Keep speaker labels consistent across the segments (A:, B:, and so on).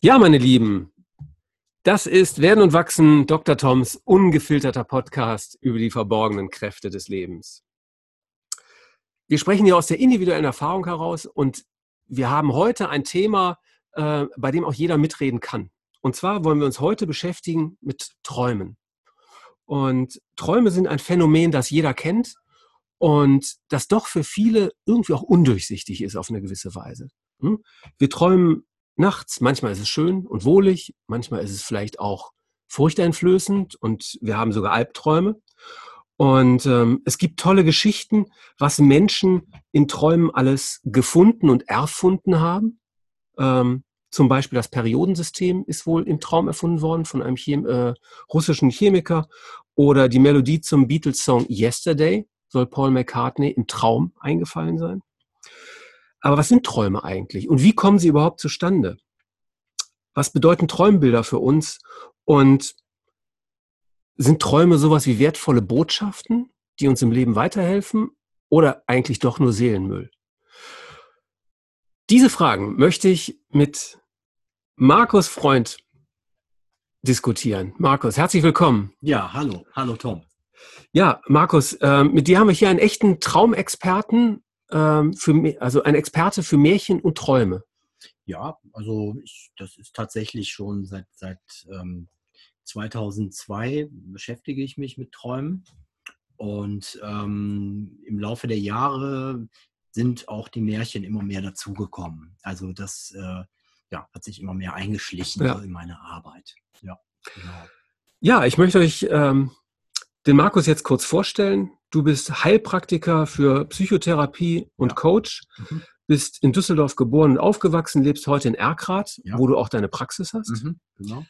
A: Ja, meine Lieben, das ist Werden und Wachsen, Dr. Toms ungefilterter Podcast über die verborgenen Kräfte des Lebens. Wir sprechen hier aus der individuellen Erfahrung heraus und wir haben heute ein Thema, äh, bei dem auch jeder mitreden kann. Und zwar wollen wir uns heute beschäftigen mit Träumen. Und Träume sind ein Phänomen, das jeder kennt und das doch für viele irgendwie auch undurchsichtig ist auf eine gewisse Weise. Hm? Wir träumen nachts, manchmal ist es schön und wohlig, manchmal ist es vielleicht auch furchteinflößend und wir haben sogar Albträume. Und ähm, es gibt tolle Geschichten, was Menschen in Träumen alles gefunden und erfunden haben. Ähm, zum Beispiel das Periodensystem ist wohl im Traum erfunden worden von einem Chem äh, russischen Chemiker. Oder die Melodie zum Beatles-Song Yesterday soll Paul McCartney im Traum eingefallen sein. Aber was sind Träume eigentlich und wie kommen sie überhaupt zustande? Was bedeuten Träumbilder für uns? Und sind Träume sowas wie wertvolle Botschaften, die uns im Leben weiterhelfen oder eigentlich doch nur Seelenmüll? Diese Fragen möchte ich mit Markus Freund diskutieren. Markus, herzlich willkommen.
B: Ja, hallo, hallo Tom.
A: Ja, Markus, äh, mit dir haben wir hier einen echten Traumexperten, äh, für, also ein Experte für Märchen und Träume.
B: Ja, also ich, das ist tatsächlich schon seit, seit ähm, 2002 beschäftige ich mich mit Träumen. Und ähm, im Laufe der Jahre sind auch die Märchen immer mehr dazugekommen. Also das äh, ja, hat sich immer mehr eingeschlichen ja. in meine Arbeit. Ja,
A: genau. Ja, ich möchte euch ähm, den Markus jetzt kurz vorstellen. Du bist Heilpraktiker für Psychotherapie und ja. Coach, mhm. bist in Düsseldorf geboren und aufgewachsen, lebst heute in Erkrath, ja. wo du auch deine Praxis hast. Mhm. Genau.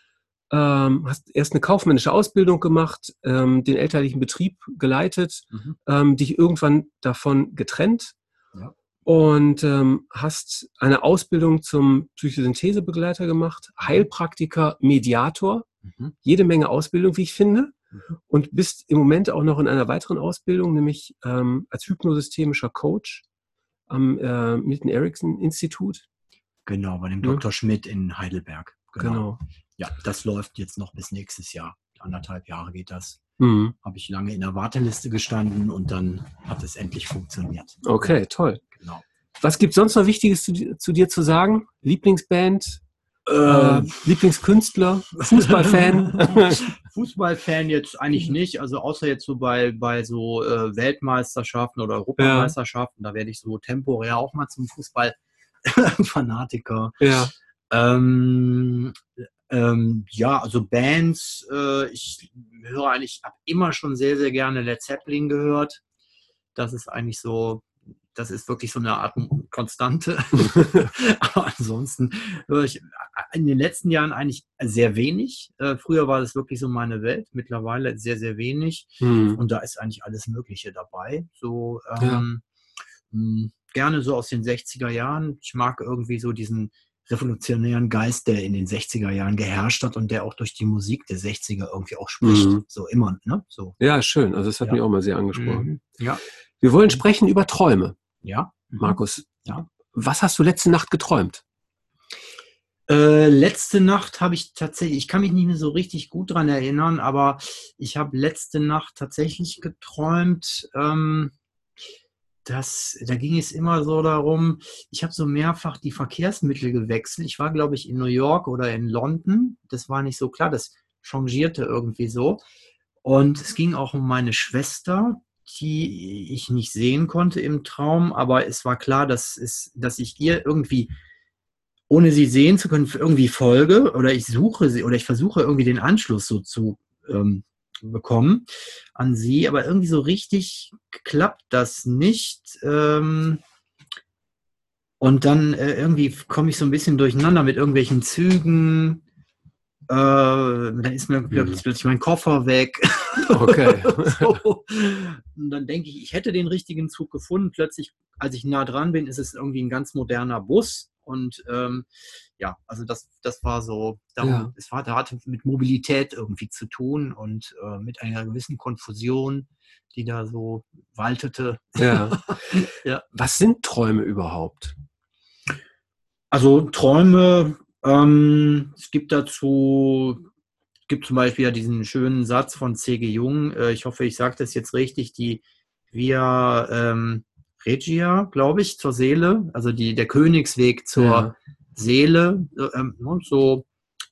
A: Ähm, hast erst eine kaufmännische Ausbildung gemacht, ähm, den elterlichen Betrieb geleitet, mhm. ähm, dich irgendwann davon getrennt ja. und ähm, hast eine Ausbildung zum Psychosynthesebegleiter gemacht, Heilpraktiker, Mediator, mhm. jede Menge Ausbildung, wie ich finde. Und bist im Moment auch noch in einer weiteren Ausbildung, nämlich ähm, als hypnosystemischer Coach am äh, Milton Erickson Institut.
B: Genau, bei dem ja. Dr. Schmidt in Heidelberg. Genau. genau. Ja, das läuft jetzt noch bis nächstes Jahr. Anderthalb Jahre geht das. Mhm. Habe ich lange in der Warteliste gestanden und dann hat es endlich funktioniert.
A: Okay, toll. Genau. Was gibt es sonst noch Wichtiges zu, zu dir zu sagen? Lieblingsband? Äh, Lieblingskünstler, Fußballfan?
B: Fußballfan jetzt eigentlich nicht, also außer jetzt so bei, bei so äh, Weltmeisterschaften oder Europameisterschaften, ja. da werde ich so temporär auch mal zum Fußballfanatiker. Ja. Ähm, ähm, ja, also Bands, äh, ich höre eigentlich, habe immer schon sehr, sehr gerne Led Zeppelin gehört. Das ist eigentlich so das ist wirklich so eine Art Konstante. Aber ansonsten höre ich in den letzten Jahren eigentlich sehr wenig. Äh, früher war das wirklich so meine Welt, mittlerweile sehr, sehr wenig. Mhm. Und da ist eigentlich alles Mögliche dabei. So ähm, ja. Hm, gerne so aus den 60er Jahren. Ich mag irgendwie so diesen revolutionären Geist, der in den 60er Jahren geherrscht hat und der auch durch die Musik der 60er irgendwie auch spricht. Mhm. So immer, ne? So.
A: Ja, schön. Also das hat ja. mich auch mal sehr angesprochen. Mhm. Ja. Wir wollen sprechen über Träume. Ja. Mhm. Markus, ja. was hast du letzte Nacht geträumt?
B: Äh, letzte Nacht habe ich tatsächlich, ich kann mich nicht mehr so richtig gut dran erinnern, aber ich habe letzte Nacht tatsächlich geträumt, ähm, dass, da ging es immer so darum, ich habe so mehrfach die Verkehrsmittel gewechselt. Ich war, glaube ich, in New York oder in London. Das war nicht so klar, das changierte irgendwie so. Und es ging auch um meine Schwester, die ich nicht sehen konnte im Traum, aber es war klar, dass, es, dass ich ihr irgendwie, ohne sie sehen zu können, irgendwie folge oder ich suche sie oder ich versuche irgendwie den Anschluss so zu ähm, bekommen an sie, aber irgendwie so richtig klappt das nicht. Ähm, und dann äh, irgendwie komme ich so ein bisschen durcheinander mit irgendwelchen Zügen, äh, dann ist mir plötzlich, plötzlich mein Koffer weg. Okay. so. Und dann denke ich, ich hätte den richtigen Zug gefunden. Plötzlich, als ich nah dran bin, ist es irgendwie ein ganz moderner Bus. Und ähm, ja, also das, das war so, darum, ja. es war, da hatte mit Mobilität irgendwie zu tun und äh, mit einer gewissen Konfusion, die da so waltete.
A: Ja. ja. Was sind Träume überhaupt?
B: Also Träume Ähm, es gibt dazu, gibt zum Beispiel ja diesen schönen Satz von C.G. Jung, äh, ich hoffe, ich sage das jetzt richtig, die Via ähm, Regia, glaube ich, zur Seele, also die, der Königsweg zur ja. Seele, äh, ähm, ne, so,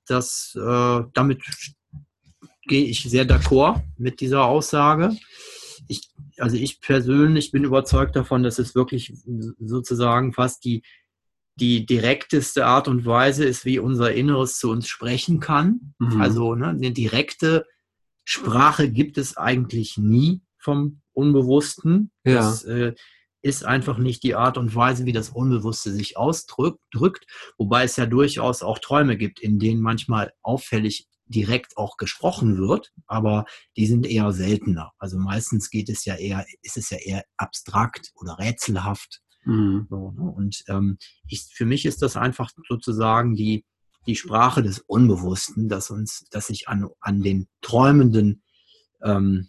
B: dass äh, damit gehe ich sehr d'accord mit dieser Aussage. Ich, also ich persönlich bin überzeugt davon, dass es wirklich sozusagen fast die, die direkteste Art und Weise ist, wie unser Inneres zu uns sprechen kann. Mhm. Also ne, eine direkte Sprache gibt es eigentlich nie vom Unbewussten. Ja. Das äh, ist einfach nicht die Art und Weise, wie das Unbewusste sich ausdrückt, wobei es ja durchaus auch Träume gibt, in denen manchmal auffällig direkt auch gesprochen wird, aber die sind eher seltener. Also meistens geht es ja eher, ist es ja eher abstrakt oder rätselhaft. Mhm. So, ne? Und ähm, ich, für mich ist das einfach sozusagen die, die Sprache des Unbewussten, dass uns, dass sich an, an den Träumenden ähm,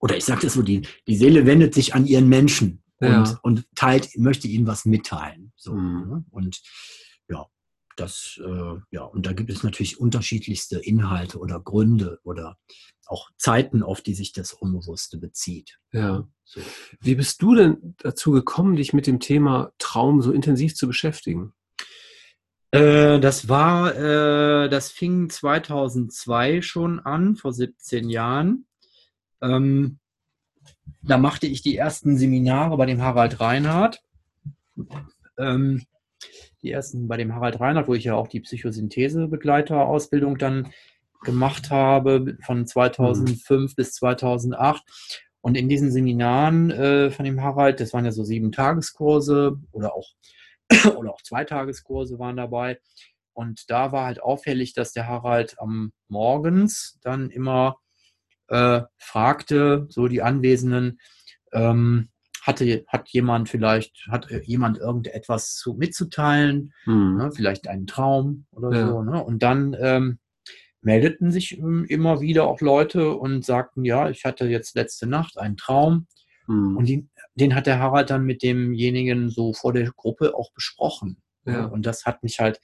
B: oder ich sage das so, die, die Seele wendet sich an ihren Menschen ja. und, und teilt, möchte ihnen was mitteilen. So, mhm. ne? Und das, äh, ja, und da gibt es natürlich unterschiedlichste Inhalte oder Gründe oder auch Zeiten, auf die sich das Unbewusste bezieht.
A: Ja. So. Wie bist du denn dazu gekommen, dich mit dem Thema Traum so intensiv zu beschäftigen?
B: Äh, das war, äh, das fing 2002 schon an, vor 17 Jahren. Ähm, da machte ich die ersten Seminare bei dem Harald Reinhardt. Ähm, die ersten bei dem Harald Reinhardt, wo ich ja auch die Psychosynthese-Begleiterausbildung dann gemacht habe, von 2005 mhm. bis 2008. Und in diesen Seminaren äh, von dem Harald, das waren ja so sieben Tageskurse oder auch, oder auch zwei Tageskurse waren dabei. Und da war halt auffällig, dass der Harald am Morgens dann immer äh, fragte so die Anwesenden, ähm, hatte, hat jemand vielleicht, hat jemand irgendetwas zu, mitzuteilen, mhm. ne, vielleicht einen Traum oder ja. so. Ne? Und dann ähm, meldeten sich ähm, immer wieder auch Leute und sagten, ja, ich hatte jetzt letzte Nacht einen Traum. Mhm. Und die, den hat der Harald dann mit demjenigen so vor der Gruppe auch besprochen. Ne? Ja. Und das hat mich halt,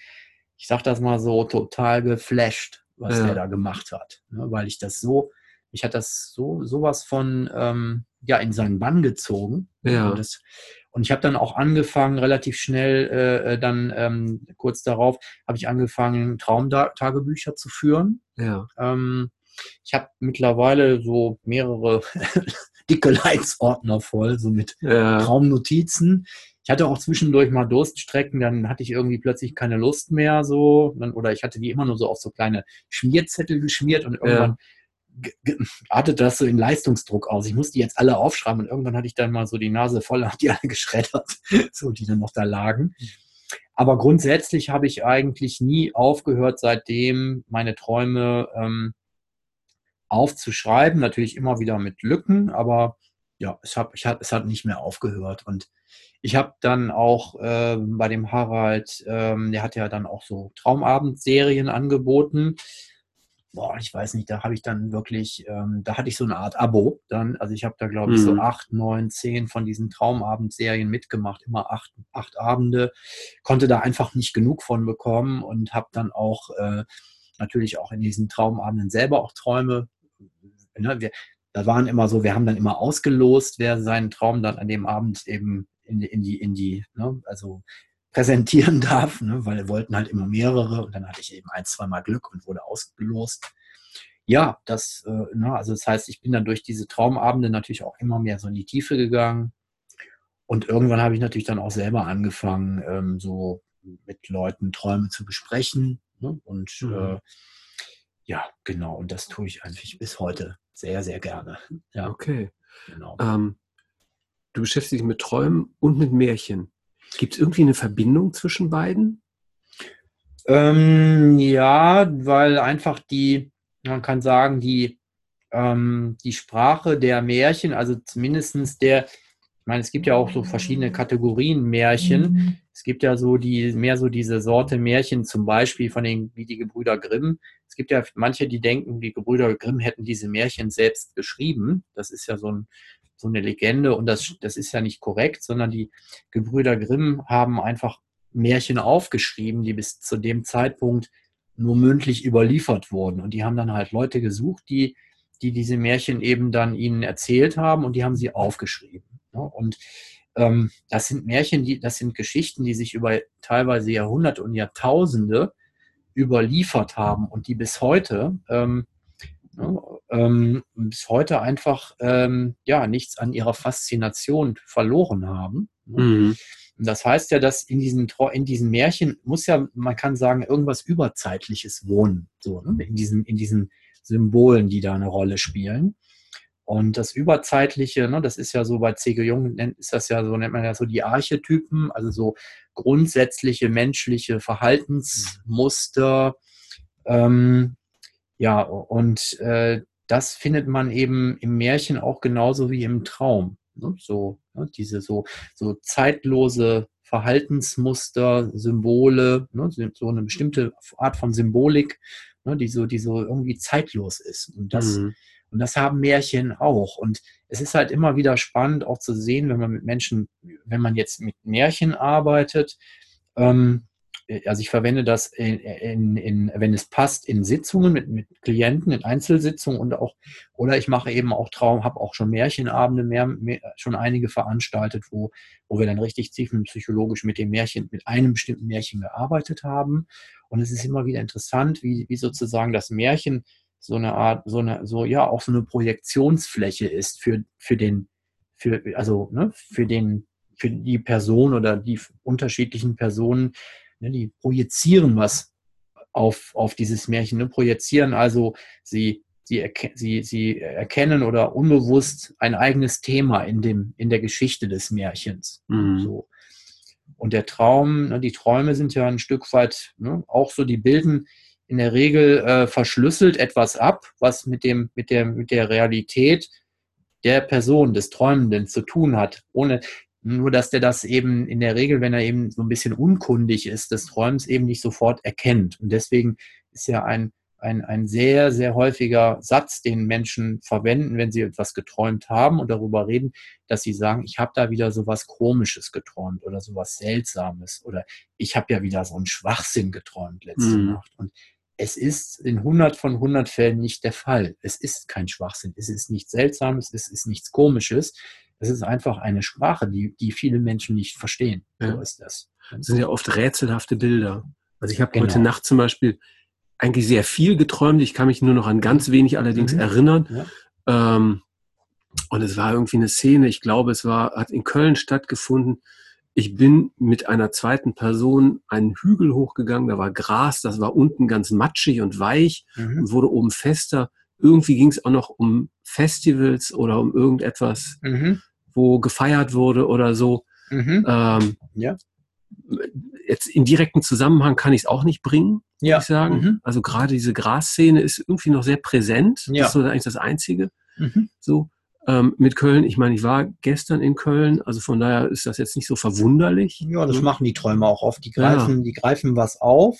B: ich sag das mal so, total geflasht, was ja. der da gemacht hat. Ne? Weil ich das so mich hat das so sowas von ähm, ja in seinen Bann gezogen. Ja. Und, das, und ich habe dann auch angefangen, relativ schnell äh, äh, dann ähm, kurz darauf habe ich angefangen, Traumtagebücher zu führen. Ja. Ähm, ich habe mittlerweile so mehrere dicke Leitsordner voll, so mit ja. Traumnotizen. Ich hatte auch zwischendurch mal Durststrecken, dann hatte ich irgendwie plötzlich keine Lust mehr so. Dann, oder ich hatte die immer nur so auf so kleine Schmierzettel geschmiert und irgendwann ja artet das so in Leistungsdruck aus. Ich musste die jetzt alle aufschreiben und irgendwann hatte ich dann mal so die Nase voll und die alle geschreddert, so die dann noch da lagen. Aber grundsätzlich habe ich eigentlich nie aufgehört, seitdem meine Träume ähm, aufzuschreiben. Natürlich immer wieder mit Lücken, aber ja, es hat, ich hat, es hat nicht mehr aufgehört. Und ich habe dann auch äh, bei dem Harald, ähm, der hat ja dann auch so Traumabendserien angeboten boah, ich weiß nicht, da habe ich dann wirklich, ähm, da hatte ich so eine Art Abo dann. Also ich habe da, glaube ich, mhm. so acht, neun, zehn von diesen Traumabendserien mitgemacht, immer acht, acht Abende, konnte da einfach nicht genug von bekommen und habe dann auch äh, natürlich auch in diesen Traumabenden selber auch Träume. Ne, wir, da waren immer so, wir haben dann immer ausgelost, wer seinen Traum dann an dem Abend eben in, in die, in die, ne, also präsentieren darf, ne, weil wir wollten halt immer mehrere und dann hatte ich eben ein, zweimal Glück und wurde ausgelost. Ja, das, äh, ne, also das heißt, ich bin dann durch diese Traumabende natürlich auch immer mehr so in die Tiefe gegangen. Und irgendwann habe ich natürlich dann auch selber angefangen, ähm, so mit Leuten Träume zu besprechen. Ne? Und mhm. äh, ja, genau, und das tue ich eigentlich bis heute sehr, sehr gerne. Ja.
A: Okay. Genau. Ähm, du beschäftigst dich mit Träumen und mit Märchen. Gibt es irgendwie eine Verbindung zwischen beiden?
B: Ähm, ja, weil einfach die, man kann sagen, die, ähm, die Sprache der Märchen, also zumindest der, ich meine, es gibt ja auch so verschiedene Kategorien Märchen. Mhm. Es gibt ja so die, mehr so diese Sorte Märchen, zum Beispiel von den, wie die Gebrüder Grimm. Es gibt ja manche, die denken, die Gebrüder Grimm hätten diese Märchen selbst geschrieben. Das ist ja so ein so eine Legende und das, das ist ja nicht korrekt, sondern die Gebrüder Grimm haben einfach Märchen aufgeschrieben, die bis zu dem Zeitpunkt nur mündlich überliefert wurden. Und die haben dann halt Leute gesucht, die, die diese Märchen eben dann ihnen erzählt haben und die haben sie aufgeschrieben. Ne? Und ähm, das sind Märchen, die, das sind Geschichten, die sich über teilweise Jahrhunderte und Jahrtausende überliefert haben und die bis heute ähm, ne, ähm, bis heute einfach ähm, ja nichts an ihrer Faszination verloren haben. Ne? Mhm. Das heißt ja, dass in diesen, in diesen Märchen muss ja, man kann sagen, irgendwas Überzeitliches wohnen, so, ne? in, diesen, in diesen Symbolen, die da eine Rolle spielen. Und das Überzeitliche, ne, das ist ja so bei C.G. Jung, ist das ja so, nennt man ja so die Archetypen, also so grundsätzliche menschliche Verhaltensmuster. Ähm, ja, und äh, das findet man eben im Märchen auch genauso wie im Traum. Ne? So, ne? diese so, so zeitlose Verhaltensmuster, Symbole, ne? so eine bestimmte Art von Symbolik, ne? die, so, die so irgendwie zeitlos ist. Und das, mhm. und das haben Märchen auch. Und es ist halt immer wieder spannend auch zu sehen, wenn man mit Menschen, wenn man jetzt mit Märchen arbeitet, ähm, also ich verwende das, in, in, in, wenn es passt, in Sitzungen mit, mit Klienten, in Einzelsitzungen und auch, oder ich mache eben auch Traum, habe auch schon Märchenabende, mehr, mehr, schon einige veranstaltet, wo, wo wir dann richtig tiefenpsychologisch mit dem Märchen, mit einem bestimmten Märchen gearbeitet haben. Und es ist immer wieder interessant, wie, wie sozusagen das Märchen so eine Art, so eine, so, ja, auch so eine Projektionsfläche ist für, für den, für, also, ne, für den, für die Person oder die unterschiedlichen Personen, Ne, die projizieren was auf, auf dieses Märchen, ne? projizieren also, sie, sie, erke sie, sie erkennen oder unbewusst ein eigenes Thema in, dem, in der Geschichte des Märchens. Mhm. So. Und der Traum, ne, die Träume sind ja ein Stück weit ne, auch so, die bilden in der Regel äh, verschlüsselt etwas ab, was mit, dem, mit, der, mit der Realität der Person, des Träumenden zu tun hat. Ohne, nur, dass der das eben in der Regel, wenn er eben so ein bisschen unkundig ist, des Träums eben nicht sofort erkennt. Und deswegen ist ja ein, ein, ein sehr, sehr häufiger Satz, den Menschen verwenden, wenn sie etwas geträumt haben und darüber reden, dass sie sagen, ich habe da wieder so was Komisches geträumt oder so was Seltsames oder ich habe ja wieder so einen Schwachsinn geträumt letzte mhm. Nacht. Und es ist in 100 von 100 Fällen nicht der Fall. Es ist kein Schwachsinn. Es ist nichts Seltsames. Es ist nichts Komisches. Es ist einfach eine Sprache, die, die viele Menschen nicht verstehen.
A: Ja. So ist das. Das sind ja oft rätselhafte Bilder. Also ich habe genau. heute Nacht zum Beispiel eigentlich sehr viel geträumt. Ich kann mich nur noch an ganz wenig allerdings mhm. erinnern. Ja. Ähm, und es war irgendwie eine Szene, ich glaube, es war, hat in Köln stattgefunden. Ich bin mit einer zweiten Person einen Hügel hochgegangen, da war Gras, das war unten ganz matschig und weich mhm. und wurde oben fester. Irgendwie ging es auch noch um Festivals oder um irgendetwas. Mhm wo gefeiert wurde oder so. Mhm. Ähm, ja. Jetzt in direkten Zusammenhang kann ich es auch nicht bringen, ja. muss ich sagen. Mhm. Also gerade diese Grasszene ist irgendwie noch sehr präsent. Ja. Das ist eigentlich das Einzige. Mhm. So. Ähm, mit Köln, ich meine, ich war gestern in Köln, also von daher ist das jetzt nicht so verwunderlich.
B: Ja, das machen die Träume auch oft. Die greifen, ja. die greifen was auf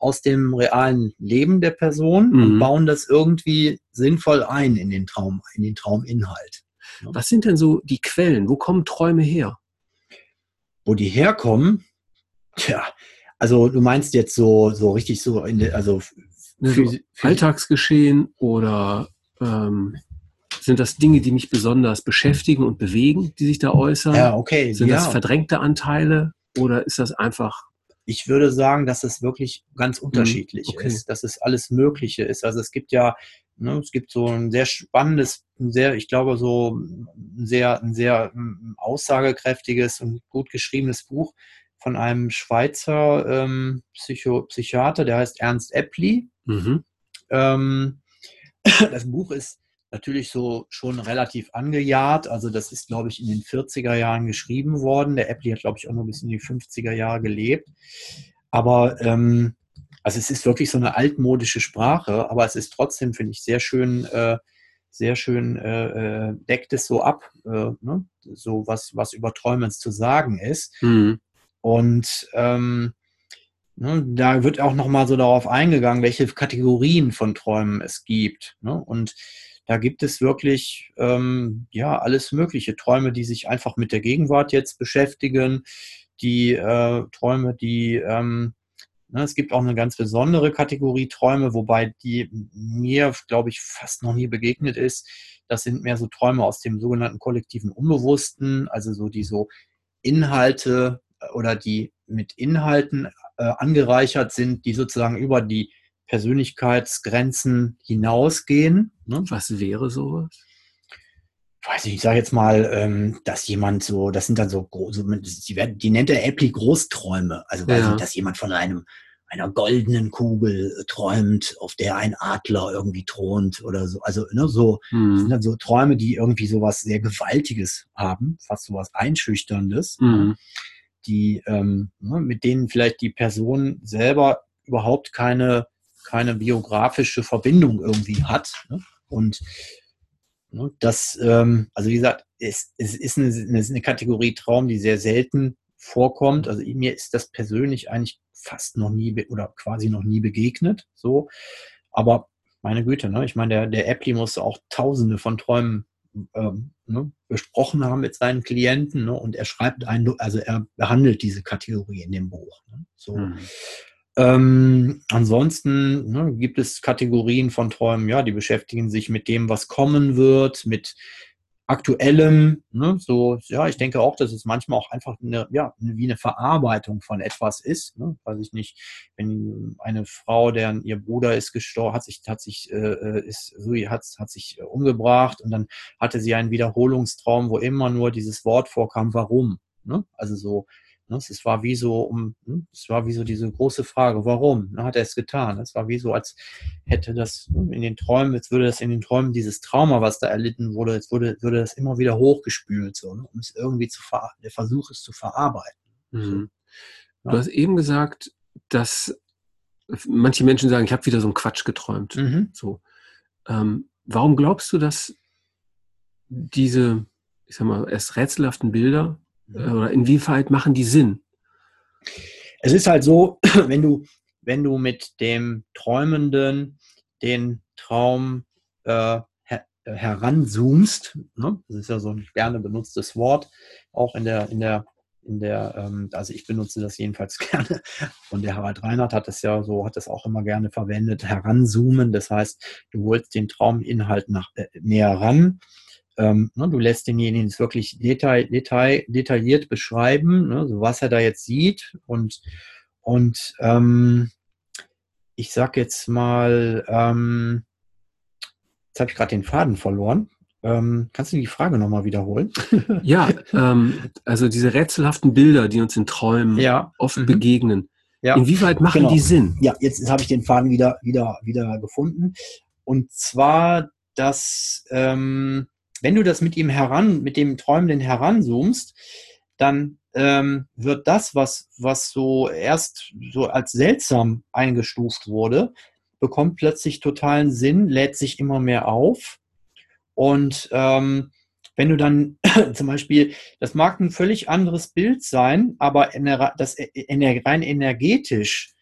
B: aus dem realen Leben der Person mhm. und bauen das irgendwie sinnvoll ein in den Traum, in den Trauminhalt.
A: Was sind denn so die Quellen? Wo kommen Träume her?
B: Wo die herkommen? Tja, also du meinst jetzt so, so richtig so in der, also
A: ne, für Alltagsgeschehen oder ähm, sind das Dinge, die mich besonders beschäftigen und bewegen, die sich da äußern?
B: Ja, okay.
A: Sind
B: ja.
A: das verdrängte Anteile oder ist das einfach
B: ich würde sagen, dass es wirklich ganz mhm, unterschiedlich okay. ist, dass es alles Mögliche ist. Also es gibt ja Ne, es gibt so ein sehr spannendes, sehr, ich glaube, so ein sehr, ein sehr mm, aussagekräftiges und gut geschriebenes Buch von einem Schweizer ähm, Psycho Psychiater, der heißt Ernst Eppli. Mhm. Ähm, das Buch ist natürlich so schon relativ angejahrt. Also das ist, glaube ich, in den 40er Jahren geschrieben worden. Der Eppli hat, glaube ich, auch noch bis in die 50er Jahre gelebt. Aber ähm, also es ist wirklich so eine altmodische Sprache, aber es ist trotzdem, finde ich, sehr schön, äh, sehr schön äh, äh, deckt es so ab, äh, ne? so was, was über Träumen zu sagen ist. Mhm. Und ähm, ne, da wird auch nochmal so darauf eingegangen, welche Kategorien von Träumen es gibt. Ne? Und da gibt es wirklich ähm, ja alles mögliche Träume, die sich einfach mit der Gegenwart jetzt beschäftigen, die äh, Träume, die ähm, es gibt auch eine ganz besondere Kategorie Träume, wobei die mir, glaube ich, fast noch nie begegnet ist. Das sind mehr so Träume aus dem sogenannten kollektiven Unbewussten, also so die so Inhalte äh, oder die mit Inhalten äh, angereichert sind, die sozusagen über die Persönlichkeitsgrenzen hinausgehen.
A: Ne? Was wäre sowas?
B: Weiß ich, ich sage jetzt mal, ähm, dass jemand so, das sind dann so, so die, werden, die nennt er Appli Großträume. Also weiß ja. ich, dass jemand von einem einer goldenen Kugel träumt, auf der ein Adler irgendwie thront oder so. Also ne, so mhm. sind dann so Träume, die irgendwie sowas sehr Gewaltiges haben, fast sowas Einschüchterndes, mhm. die ähm, ne, mit denen vielleicht die Person selber überhaupt keine keine biografische Verbindung irgendwie hat. Ne? Und Ne? Das, ähm, also wie gesagt, es, es ist eine, eine, Kategorie Traum, die sehr selten vorkommt. Also mir ist das persönlich eigentlich fast noch nie oder quasi noch nie begegnet. So, aber meine Güte, ne? ich meine, der, der Appli muss auch Tausende von Träumen ähm, ne, besprochen haben mit seinen Klienten ne? und er schreibt ein, also er behandelt diese Kategorie in dem Buch. Ne? So. Mhm. Ähm, ansonsten ne, gibt es Kategorien von Träumen, ja, die beschäftigen sich mit dem, was kommen wird, mit aktuellem, ne, so, ja, ich denke auch, dass es manchmal auch einfach eine, ja, wie eine Verarbeitung von etwas ist, ne, weiß ich nicht, wenn eine Frau, deren ihr Bruder ist gestorben, hat sich, hat sich, äh, ist, so, hat, hat sich umgebracht und dann hatte sie einen Wiederholungstraum, wo immer nur dieses Wort vorkam, warum, ne, also so, es war wie so um, hm, es war wie so diese große Frage, warum ne, hat er es getan? Es war wie so, als hätte das hm, in den Träumen, jetzt würde das in den Träumen dieses Trauma, was da erlitten wurde, jetzt würde, würde das immer wieder hochgespült, so, ne, um es irgendwie zu ver der Versuch es zu verarbeiten. Mhm.
A: Ja. Du hast eben gesagt, dass manche Menschen sagen, ich habe wieder so einen Quatsch geträumt. Mhm. So. Ähm, warum glaubst du, dass diese, ich sag mal, erst rätselhaften Bilder oder inwieweit machen die Sinn?
B: Es ist halt so, wenn du, wenn du mit dem Träumenden den Traum äh, her heranzoomst, ne? das ist ja so ein gerne benutztes Wort, auch in der, in der, in der, ähm, also ich benutze das jedenfalls gerne. Und der Harald Reinhardt hat es ja so, hat es auch immer gerne verwendet, heranzoomen. Das heißt, du holst den Trauminhalt nach, äh, näher ran ähm, ne, du lässt denjenigen es wirklich detail, detail, detailliert beschreiben, ne, so was er da jetzt sieht. Und, und ähm, ich sag jetzt mal, ähm, jetzt habe ich gerade den Faden verloren. Ähm, kannst du die Frage nochmal wiederholen?
A: ja, ähm, also diese rätselhaften Bilder, die uns in Träumen ja. oft mhm. begegnen. Ja. Inwieweit machen genau. die Sinn?
B: Ja, jetzt habe ich den Faden wieder, wieder, wieder gefunden. Und zwar, dass ähm, wenn du das mit ihm heran, mit dem Träumenden heranzoomst, dann ähm, wird das, was, was so erst so als seltsam eingestuft wurde, bekommt plötzlich totalen Sinn, lädt sich immer mehr auf. Und ähm, wenn du dann zum Beispiel, das mag ein völlig anderes Bild sein, aber das rein energetisch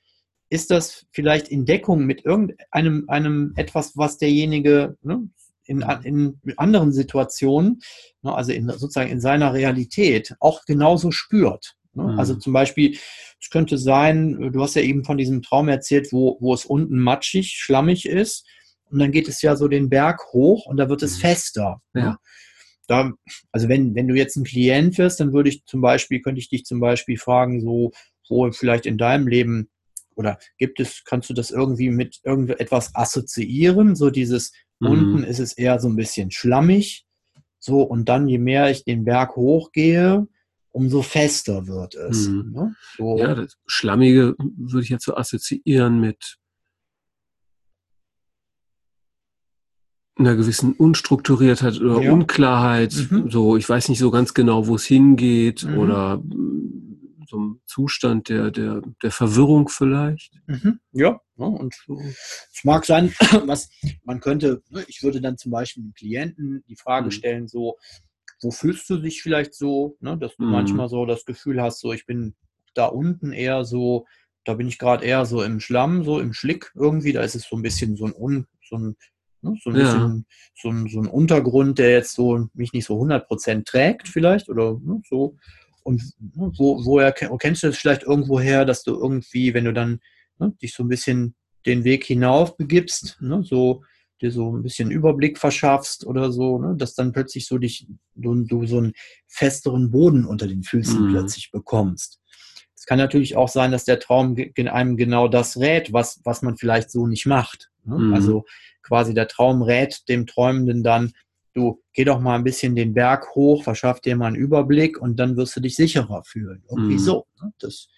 B: ist das vielleicht in Deckung mit irgendeinem einem etwas, was derjenige ne, in, in anderen Situationen, ne, also in, sozusagen in seiner Realität, auch genauso spürt. Ne? Mhm. Also zum Beispiel, es könnte sein, du hast ja eben von diesem Traum erzählt, wo, wo es unten matschig, schlammig ist. Und dann geht es ja so den Berg hoch und da wird es mhm. fester. Ne? Ja. Da, also wenn, wenn du jetzt ein Klient wirst, dann würde ich zum Beispiel, könnte ich dich zum Beispiel fragen, so, wo vielleicht in deinem Leben oder gibt es, kannst du das irgendwie mit irgendetwas assoziieren? So dieses, Mhm. Unten ist es eher so ein bisschen schlammig. So, und dann, je mehr ich den Berg hochgehe, umso fester wird es. Mhm. Ne?
A: So. Ja, das Schlammige würde ich jetzt so assoziieren mit einer gewissen Unstrukturiertheit oder ja. Unklarheit. Mhm. So, ich weiß nicht so ganz genau, wo es hingeht mhm. oder so einem Zustand der, der, der Verwirrung vielleicht.
B: Mhm. Ja, ja, und es mag sein, was man könnte, ne, ich würde dann zum Beispiel dem Klienten die Frage mhm. stellen, so, wo fühlst du dich vielleicht so, ne, dass du mhm. manchmal so das Gefühl hast, so ich bin da unten eher so, da bin ich gerade eher so im Schlamm, so im Schlick irgendwie, da ist es so ein bisschen so ein, Un, so ein, ne, so ein ja. bisschen so ein, so ein Untergrund, der jetzt so mich nicht so 100% trägt vielleicht oder ne, so. Und ne, wo, woher kennst du das vielleicht irgendwo her, dass du irgendwie, wenn du dann ne, dich so ein bisschen den Weg hinauf begibst, ne, so dir so ein bisschen Überblick verschaffst oder so, ne, dass dann plötzlich so dich, du, du so einen festeren Boden unter den Füßen mhm. plötzlich bekommst. Es kann natürlich auch sein, dass der Traum in einem genau das rät, was, was man vielleicht so nicht macht. Ne? Mhm. Also quasi der Traum rät dem Träumenden dann, du geh doch mal ein bisschen den Berg hoch, verschaff dir mal einen Überblick und dann wirst du dich sicherer fühlen. Irgendwie mhm. so. Ne? Das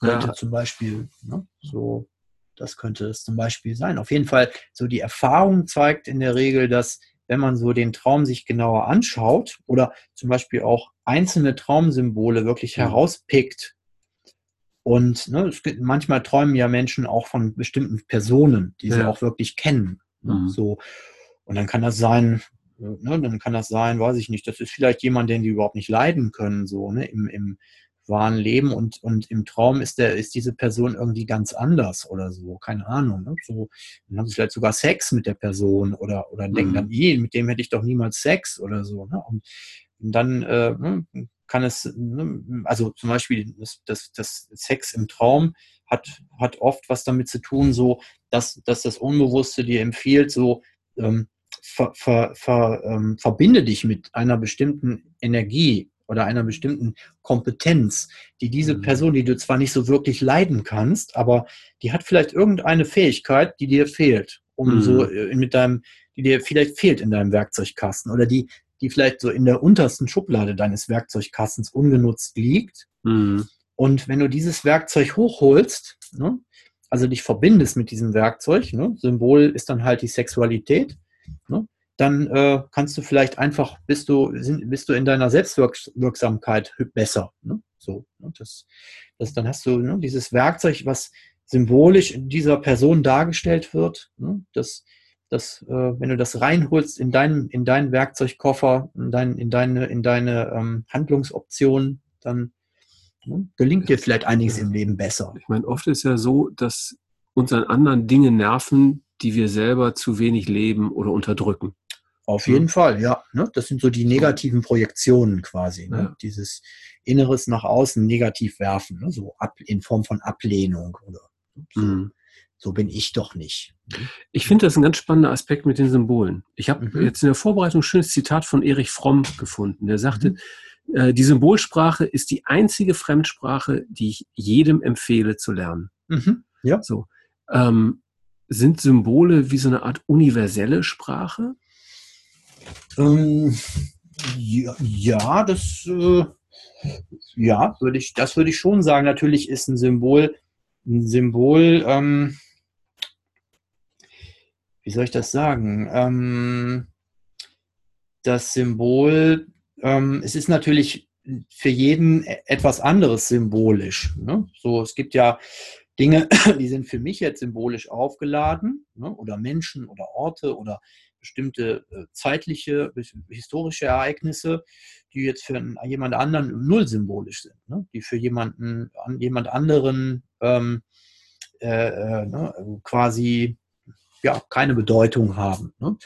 B: könnte ja. zum Beispiel ne, so das könnte es zum Beispiel sein. Auf jeden Fall, so die Erfahrung zeigt in der Regel, dass wenn man so den Traum sich genauer anschaut oder zum Beispiel auch einzelne Traumsymbole wirklich mhm. herauspickt, und ne, es gibt, manchmal träumen ja Menschen auch von bestimmten Personen, die ja. sie auch wirklich kennen. Ne, mhm. So. Und dann kann das sein, ne, dann kann das sein, weiß ich nicht, das ist vielleicht jemand, den die überhaupt nicht leiden können, so, ne, im, im, wahren Leben und, und im Traum ist der, ist diese Person irgendwie ganz anders oder so, keine Ahnung. Ne? So, dann haben sie vielleicht sogar Sex mit der Person oder, oder mhm. denken dann, eh, mit dem hätte ich doch niemals Sex oder so. Ne? Und, und dann äh, ne, kann es, ne, also zum Beispiel das, das, das Sex im Traum hat, hat oft was damit zu tun, so dass, dass das Unbewusste dir empfiehlt, so ähm, ver, ver, ver, ähm, verbinde dich mit einer bestimmten Energie oder einer bestimmten Kompetenz, die diese mhm. Person, die du zwar nicht so wirklich leiden kannst, aber die hat vielleicht irgendeine Fähigkeit, die dir fehlt, um mhm. so äh, mit deinem, die dir vielleicht fehlt in deinem Werkzeugkasten oder die, die vielleicht so in der untersten Schublade deines Werkzeugkastens ungenutzt liegt. Mhm. Und wenn du dieses Werkzeug hochholst, ne, also dich verbindest mit diesem Werkzeug, ne, Symbol ist dann halt die Sexualität, ne, dann äh, kannst du vielleicht einfach, bist du, sind, bist du in deiner Selbstwirksamkeit besser. Ne? So, ne? Das, das, dann hast du ne, dieses Werkzeug, was symbolisch in dieser Person dargestellt wird, ne? das, das, äh, wenn du das reinholst in deinen, in deinen Werkzeugkoffer, in, dein, in deine, in deine ähm, Handlungsoptionen, dann ne, gelingt dir vielleicht einiges im Leben besser.
A: Ich meine, oft ist ja so, dass uns an anderen Dinge nerven, die wir selber zu wenig leben oder unterdrücken.
B: Auf jeden mhm. Fall, ja. Ne? Das sind so die negativen Projektionen quasi. Ne? Ja. Dieses Inneres nach außen negativ werfen, ne? so ab, in Form von Ablehnung oder so. Mhm. so bin ich doch nicht.
A: Ich finde das ein ganz spannender Aspekt mit den Symbolen. Ich habe mhm. jetzt in der Vorbereitung ein schönes Zitat von Erich Fromm gefunden. Der sagte, mhm. äh, die Symbolsprache ist die einzige Fremdsprache, die ich jedem empfehle zu lernen. Mhm. Ja. So. Ähm, sind Symbole wie so eine Art universelle Sprache?
B: Ähm, ja, ja, das, äh, ja, würde ich, das würde ich schon sagen. Natürlich ist ein Symbol, ein Symbol, ähm, wie soll ich das sagen? Ähm, das Symbol, ähm, es ist natürlich für jeden e-, etwas anderes symbolisch. Ne? So, es gibt ja Dinge, die sind für mich jetzt symbolisch aufgeladen, ne? oder Menschen oder Orte oder bestimmte äh, zeitliche, historische Ereignisse, die jetzt für jemand anderen null symbolisch sind, ne? die für jemanden, an, jemand anderen ähm, äh, äh, ne? quasi ja, keine Bedeutung haben. Ne?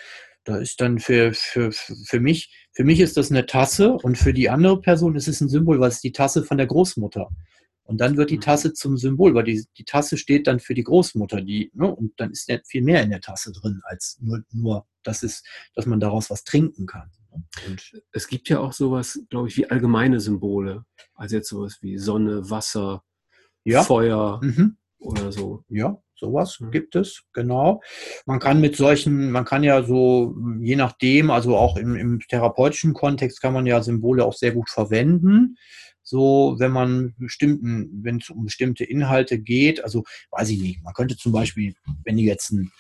B: Da ist dann für, für, für mich, für mich ist das eine Tasse und für die andere Person ist es ein Symbol, was ist die Tasse von der Großmutter. Und dann wird die mhm. Tasse zum Symbol, weil die, die Tasse steht dann für die Großmutter, die, ne, und dann ist viel mehr in der Tasse drin, als nur, nur das ist, dass man daraus was trinken kann.
A: Und es gibt ja auch sowas, glaube ich, wie allgemeine Symbole. Also jetzt sowas wie Sonne, Wasser, ja. Feuer mhm. oder so.
B: Ja, sowas mhm. gibt es, genau. Man kann mit solchen, man kann ja so, je nachdem, also auch im, im therapeutischen Kontext kann man ja Symbole auch sehr gut verwenden so, wenn man bestimmten, wenn es um bestimmte Inhalte geht, also weiß ich nicht, man könnte zum Beispiel, wenn du jetzt einen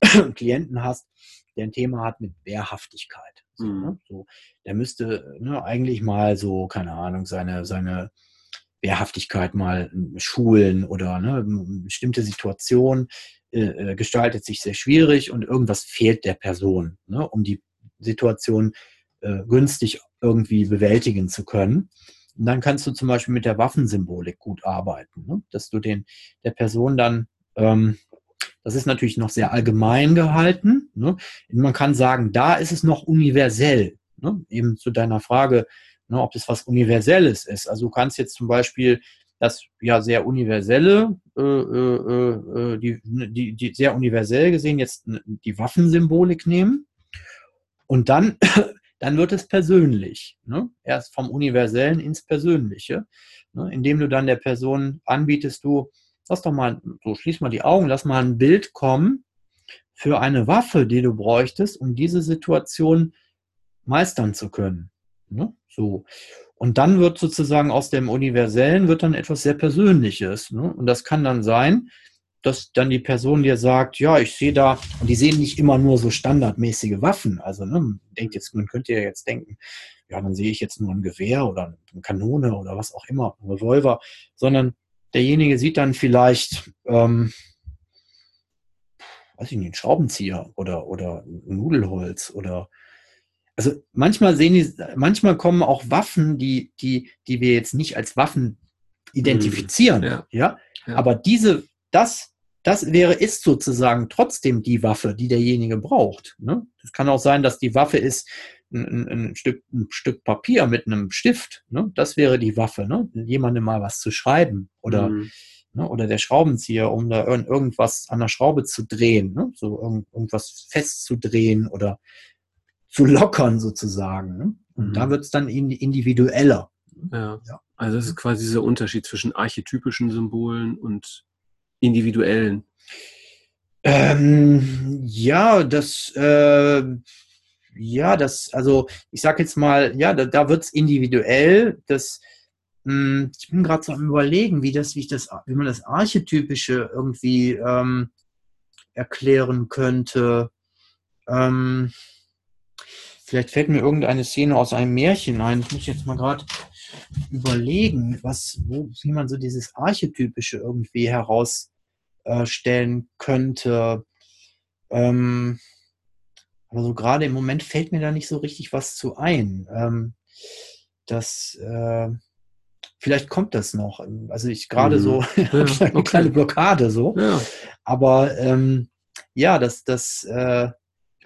B: Klienten hast, der ein Thema hat mit Wehrhaftigkeit, so, mhm. ne, so der müsste ne, eigentlich mal so, keine Ahnung, seine, seine Wehrhaftigkeit mal schulen oder ne, eine bestimmte Situation äh, äh, gestaltet sich sehr schwierig und irgendwas fehlt der Person, ne, um die Situation äh, günstig irgendwie bewältigen zu können. Und dann kannst du zum Beispiel mit der Waffensymbolik gut arbeiten, ne? dass du den der Person dann, ähm, das ist natürlich noch sehr allgemein gehalten. Ne? Man kann sagen, da ist es noch universell. Ne? Eben zu deiner Frage, Ne, ob das was Universelles ist. Also du kannst jetzt zum Beispiel das ja sehr universelle, äh, äh, äh die, die, die sehr universell gesehen jetzt die Waffensymbolik nehmen und dann, dann wird es persönlich. Ne? Erst vom Universellen ins Persönliche, ne? indem du dann der Person anbietest, du, lass doch mal, so schließ mal die Augen, lass mal ein Bild kommen für eine Waffe, die du bräuchtest, um diese Situation meistern zu können. Ne? So. Und dann wird sozusagen aus dem Universellen wird dann etwas sehr Persönliches. Ne? Und das kann dann sein, dass dann die Person dir sagt, ja, ich sehe da, und die sehen nicht immer nur so standardmäßige Waffen. Also, ne, denkt jetzt, man könnte ja jetzt denken, ja, dann sehe ich jetzt nur ein Gewehr oder eine Kanone oder was auch immer, ein Revolver, sondern derjenige sieht dann vielleicht, ähm, weiß ich nicht, einen Schraubenzieher oder, oder ein Nudelholz oder also manchmal sehen die, manchmal kommen auch Waffen, die, die, die wir jetzt nicht als Waffen identifizieren. Ja. ja? ja. Aber diese, das, das wäre, ist sozusagen trotzdem die Waffe, die derjenige braucht. Ne? Es kann auch sein, dass die Waffe ist ein, ein, Stück, ein Stück Papier mit einem Stift. Ne? Das wäre die Waffe, ne? jemandem mal was zu schreiben oder, mhm. ne? oder der Schraubenzieher, um da irgendwas an der Schraube zu drehen, ne? so irgend, irgendwas festzudrehen oder zu lockern sozusagen. Ne? Und mhm. da wird es dann individueller.
A: Ja. ja. Also das ist quasi dieser Unterschied zwischen archetypischen Symbolen und individuellen.
B: Ähm, ja, das, äh, ja, das, also ich sag jetzt mal, ja, da, da wird es individuell. Das, mh, hm, ich bin gerade so am überlegen, wie das, wie ich das, wie man das Archetypische irgendwie ähm, erklären könnte. Ähm, Vielleicht fällt mir irgendeine Szene aus einem Märchen ein. Ich muss jetzt mal gerade überlegen, was, wo, wie man so dieses Archetypische irgendwie herausstellen könnte. Ähm, aber so gerade im Moment fällt mir da nicht so richtig was zu ein. Ähm, das, äh, vielleicht kommt das noch. Also ich gerade mhm. so ja, eine okay. kleine Blockade so. Ja. Aber ähm, ja, das, das äh,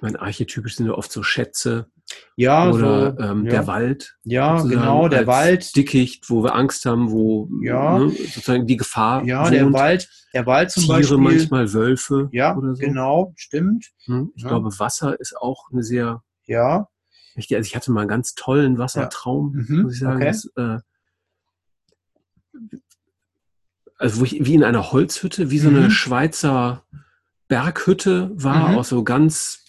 A: ich meine, archetypisch sind ja oft so Schätze.
B: Ja,
A: oder so, ähm,
B: ja.
A: der Wald.
B: Ja, genau, der Wald.
A: Dickicht, wo wir Angst haben, wo
B: ja. ne,
A: sozusagen die Gefahr.
B: Ja, wohnt. der Wald, der Wald zum
A: Tiere
B: Beispiel.
A: manchmal Wölfe.
B: Ja, oder so. genau, stimmt.
A: Hm, ich
B: ja.
A: glaube, Wasser ist auch eine sehr.
B: Ja.
A: Also ich hatte mal einen ganz tollen Wassertraum, mhm. muss ich sagen. Okay. Das, äh, also wo ich wie in einer Holzhütte, wie so eine mhm. Schweizer Berghütte war, mhm. aus so ganz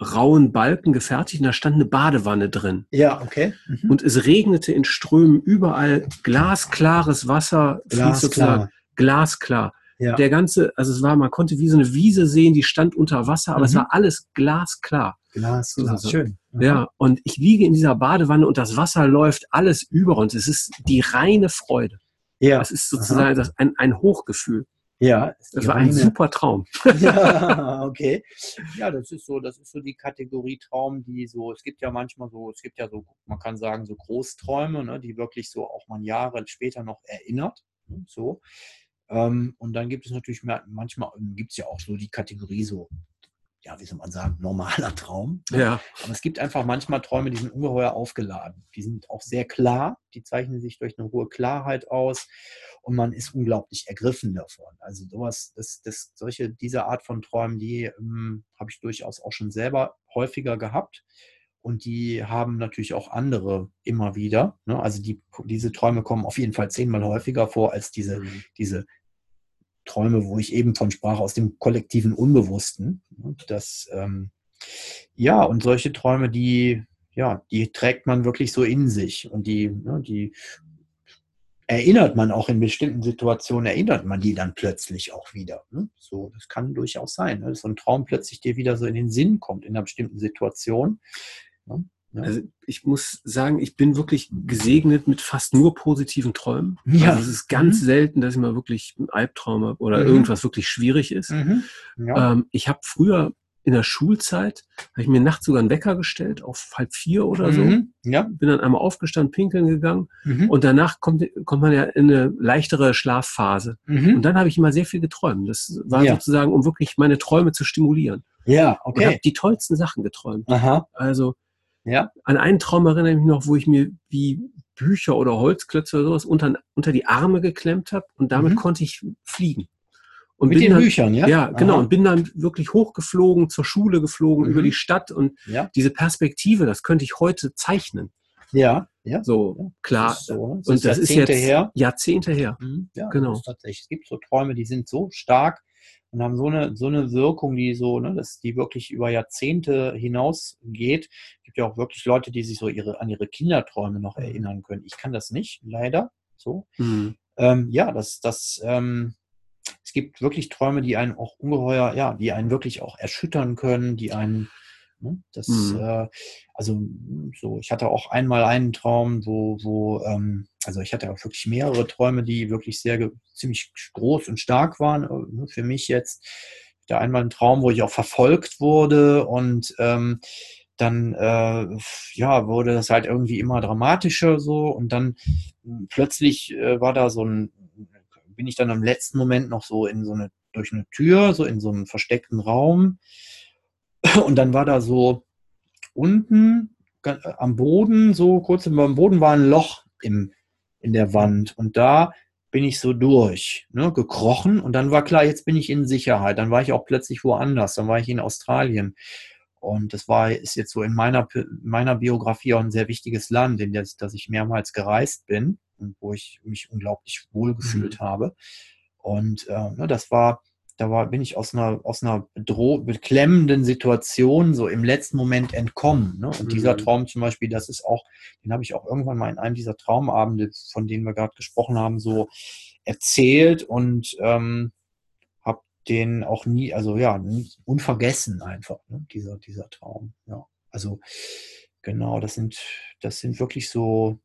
A: rauen Balken gefertigt und da stand eine Badewanne drin.
B: Ja, okay.
A: Mhm. Und es regnete in Strömen überall glasklares Wasser,
B: glasklar.
A: glasklar. Ja. Der ganze, also es war, man konnte wie so eine Wiese sehen, die stand unter Wasser, aber mhm. es war alles glasklar.
B: Glasklar,
A: also, schön. Mhm. Ja, und ich liege in dieser Badewanne und das Wasser läuft alles über uns. Es ist die reine Freude. Ja. Es ist sozusagen das, ein, ein Hochgefühl.
B: Ja,
A: das war ein super Traum.
B: ja, okay. Ja, das ist so, das ist so die Kategorie Traum, die so, es gibt ja manchmal so, es gibt ja so, man kann sagen, so Großträume, ne, die wirklich so auch man Jahre später noch erinnert. Ne, so. Ähm, und dann gibt es natürlich manchmal, gibt es ja auch so die Kategorie so ja, wie soll man sagen, normaler Traum.
A: Ne? Ja.
B: Aber es gibt einfach manchmal Träume, die sind ungeheuer aufgeladen. Die sind auch sehr klar, die zeichnen sich durch eine hohe Klarheit aus und man ist unglaublich ergriffen davon. Also sowas, das, das, solche, diese Art von Träumen, die ähm, habe ich durchaus auch schon selber häufiger gehabt. Und die haben natürlich auch andere immer wieder. Ne? Also die, diese Träume kommen auf jeden Fall zehnmal häufiger vor als diese, mhm. diese Träume, wo ich eben von sprach, aus dem kollektiven Unbewussten. Das, ähm, ja, und solche Träume, die, ja, die trägt man wirklich so in sich und die, ne, die erinnert man auch in bestimmten Situationen, erinnert man die dann plötzlich auch wieder. Ne? So, das kann durchaus sein, ne? dass so ein Traum plötzlich dir wieder so in den Sinn kommt in einer bestimmten Situation.
A: Ne? Ja. Also ich muss sagen, ich bin wirklich gesegnet mit fast nur positiven Träumen. Ja. Also es ist ganz mhm. selten, dass ich mal wirklich einen Albtraum habe oder mhm. irgendwas wirklich schwierig ist. Mhm. Ja. Ähm, ich habe früher in der Schulzeit, habe ich mir nachts sogar einen Wecker gestellt auf halb vier oder so.
B: Mhm. Ja.
A: Bin dann einmal aufgestanden, pinkeln gegangen mhm. und danach kommt, kommt man ja in eine leichtere Schlafphase. Mhm. Und dann habe ich immer sehr viel geträumt. Das war ja. sozusagen, um wirklich meine Träume zu stimulieren.
B: Ja, okay.
A: Und habe die tollsten Sachen geträumt.
B: Aha.
A: Also Ja. An einen Traum erinnere ich mich noch, wo ich mir wie Bücher oder Holzklötze oder sowas unter, unter die Arme geklemmt habe und damit mhm. konnte ich fliegen. Und
B: Mit den
A: dann,
B: Büchern, ja?
A: Ja, genau. Und bin dann wirklich hochgeflogen, zur Schule geflogen, mhm. über die Stadt und
B: ja.
A: diese Perspektive, das könnte ich heute zeichnen.
B: Ja, ja.
A: So, ja, klar.
B: Das so,
A: das und das ist jetzt her. Jahrzehnte her.
B: Mhm. Ja, genau. Es gibt so Träume, die sind so stark und haben so eine, so eine Wirkung, die so, ne, dass die wirklich über Jahrzehnte hinausgeht. Es gibt ja auch wirklich Leute, die sich so ihre, an ihre Kinderträume noch mhm. erinnern können. Ich kann das nicht, leider. So. Mhm. Ähm, ja, das, das, ähm, es gibt wirklich Träume, die einen auch ungeheuer, ja, die einen wirklich auch erschüttern können, die einen Ne? Das, mhm. äh, also so, ich hatte auch einmal einen Traum, wo, wo ähm, also ich hatte auch wirklich mehrere Träume, die wirklich sehr ziemlich groß und stark waren. Äh, ne, für mich jetzt. Da einmal einen Traum, wo ich auch verfolgt wurde und ähm, dann äh, ja wurde das halt irgendwie immer dramatischer so und dann hm, plötzlich äh, war da so ein bin ich dann im letzten Moment noch so in so eine durch eine Tür so in so einem versteckten Raum und dann war da so unten äh, am Boden, so kurz dem Boden war ein Loch im, in der Wand. Und da bin ich so durch, ne, gekrochen. Und dann war klar, jetzt bin ich in Sicherheit. Dann war ich auch plötzlich woanders. Dann war ich in Australien. Und das war, ist jetzt so in meiner, meiner Biografie auch ein sehr wichtiges Land, in das, das ich mehrmals gereist bin und wo ich mich unglaublich wohlgefühlt mhm. habe. Und äh, ne, das war, da war, bin ich aus einer, aus einer beklemmenden Situation so im letzten Moment entkommen. Ne? Und mhm. dieser Traum zum Beispiel, das ist auch, den habe ich auch irgendwann mal in einem dieser Traumabende, von denen wir gerade gesprochen haben, so erzählt und ähm, habe den auch nie, also ja, unvergessen einfach, ne? dieser, dieser Traum. Ja, also genau, das sind, das sind wirklich so,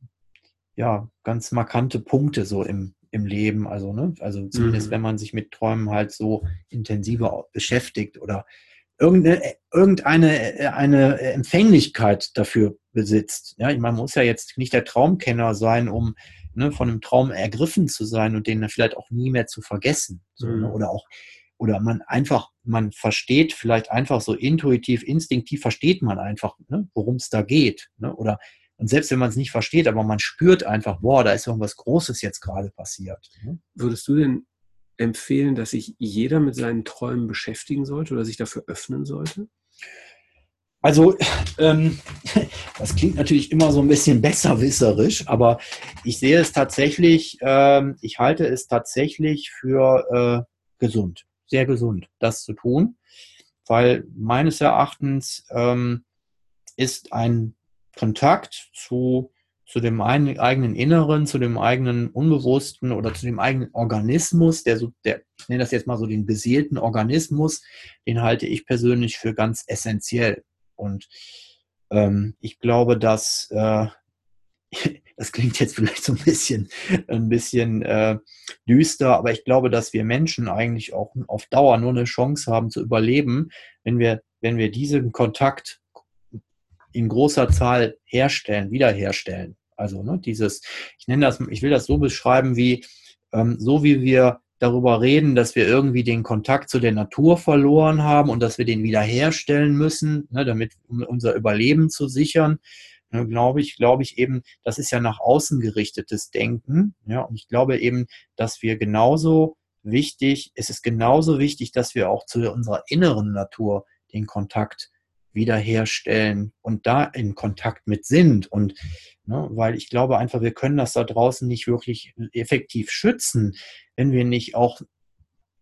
B: ja, ganz markante Punkte so im, im Leben. Also, ne, also zumindest mhm. wenn man sich mit Träumen halt so intensiver beschäftigt oder irgendeine, irgendeine äh, eine Empfänglichkeit dafür besitzt. Ja, man muss ja jetzt nicht der Traumkenner sein, um ne, von einem Traum ergriffen zu sein und den dann vielleicht auch nie mehr zu vergessen. So, ne, mhm. ne, oder auch oder man einfach, man versteht vielleicht einfach so intuitiv, instinktiv versteht man einfach, ne, worum es da geht. Ne, oder und selbst wenn man es nicht versteht, aber man spürt einfach, boah, da ist irgendwas Großes jetzt gerade passiert.
A: Ne? Würdest du denn empfehlen, dass sich jeder mit seinen Träumen beschäftigen sollte oder sich dafür öffnen sollte?
B: Also, ähm, das klingt natürlich immer so ein bisschen besserwisserisch, aber ich sehe es tatsächlich, ähm, ich halte es tatsächlich für äh, gesund, sehr gesund, das zu tun, weil meines Erachtens ähm, ist ein Kontakt zu, zu dem eigenen Inneren, zu dem eigenen Unbewussten oder zu dem eigenen Organismus, der so, der, ich nenne das jetzt mal so den beseelten Organismus, den halte ich persönlich für ganz essentiell. Und ähm, ich glaube, dass äh, das klingt jetzt vielleicht so ein bisschen, ein bisschen äh, düster, aber ich glaube, dass wir Menschen eigentlich auch auf Dauer nur eine Chance haben zu überleben, wenn wir, wenn wir diesen Kontakt in großer Zahl herstellen, wiederherstellen. Also ne, dieses, ich nenne das, ich will das so beschreiben wie, ähm, so wie wir darüber reden, dass wir irgendwie den Kontakt zu der Natur verloren haben und dass wir den wiederherstellen müssen, ne, damit um unser Überleben zu sichern, ne, glaube ich, glaube ich eben, das ist ja nach außen gerichtetes Denken. Ja, und ich glaube eben, dass wir genauso wichtig, es ist genauso wichtig, dass wir auch zu unserer inneren Natur den Kontakt wiederherstellen und da in Kontakt mit sind. Und ne, weil ich glaube einfach, wir können das da draußen nicht wirklich effektiv schützen, wenn wir nicht auch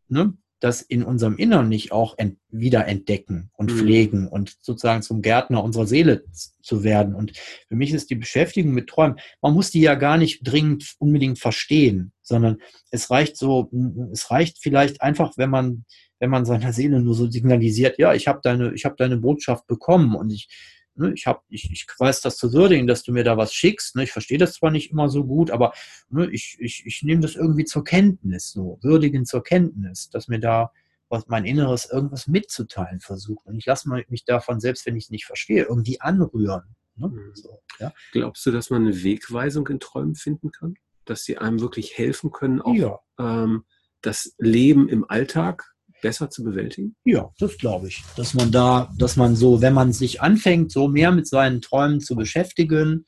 B: ne, das in unserem Innern nicht auch ent wieder entdecken und mhm. pflegen und sozusagen zum Gärtner unserer Seele zu werden. Und für mich ist die Beschäftigung mit Träumen, man muss die ja gar nicht dringend unbedingt verstehen, sondern es reicht so, es reicht vielleicht einfach, wenn man wenn man seiner Seele nur so signalisiert, ja, ich habe deine, ich habe deine Botschaft bekommen und ich, ne, ich habe, ich, ich weiß das zu würdigen, dass du mir da was schickst. Ne, ich verstehe das zwar nicht immer so gut, aber ne, ich, ich, ich nehme das irgendwie zur Kenntnis, so würdigen zur Kenntnis, dass mir da was mein Inneres irgendwas mitzuteilen versucht. Und ich lasse mich davon, selbst wenn ich es nicht verstehe, irgendwie anrühren. Ne?
A: Mhm. So, ja. Glaubst du, dass man eine Wegweisung in Träumen finden kann? Dass sie einem wirklich helfen können, auch ja. ähm, das Leben im Alltag besser zu bewältigen?
B: Ja, das glaube ich. Dass man da, dass man so, wenn man sich anfängt, so mehr mit seinen Träumen zu beschäftigen,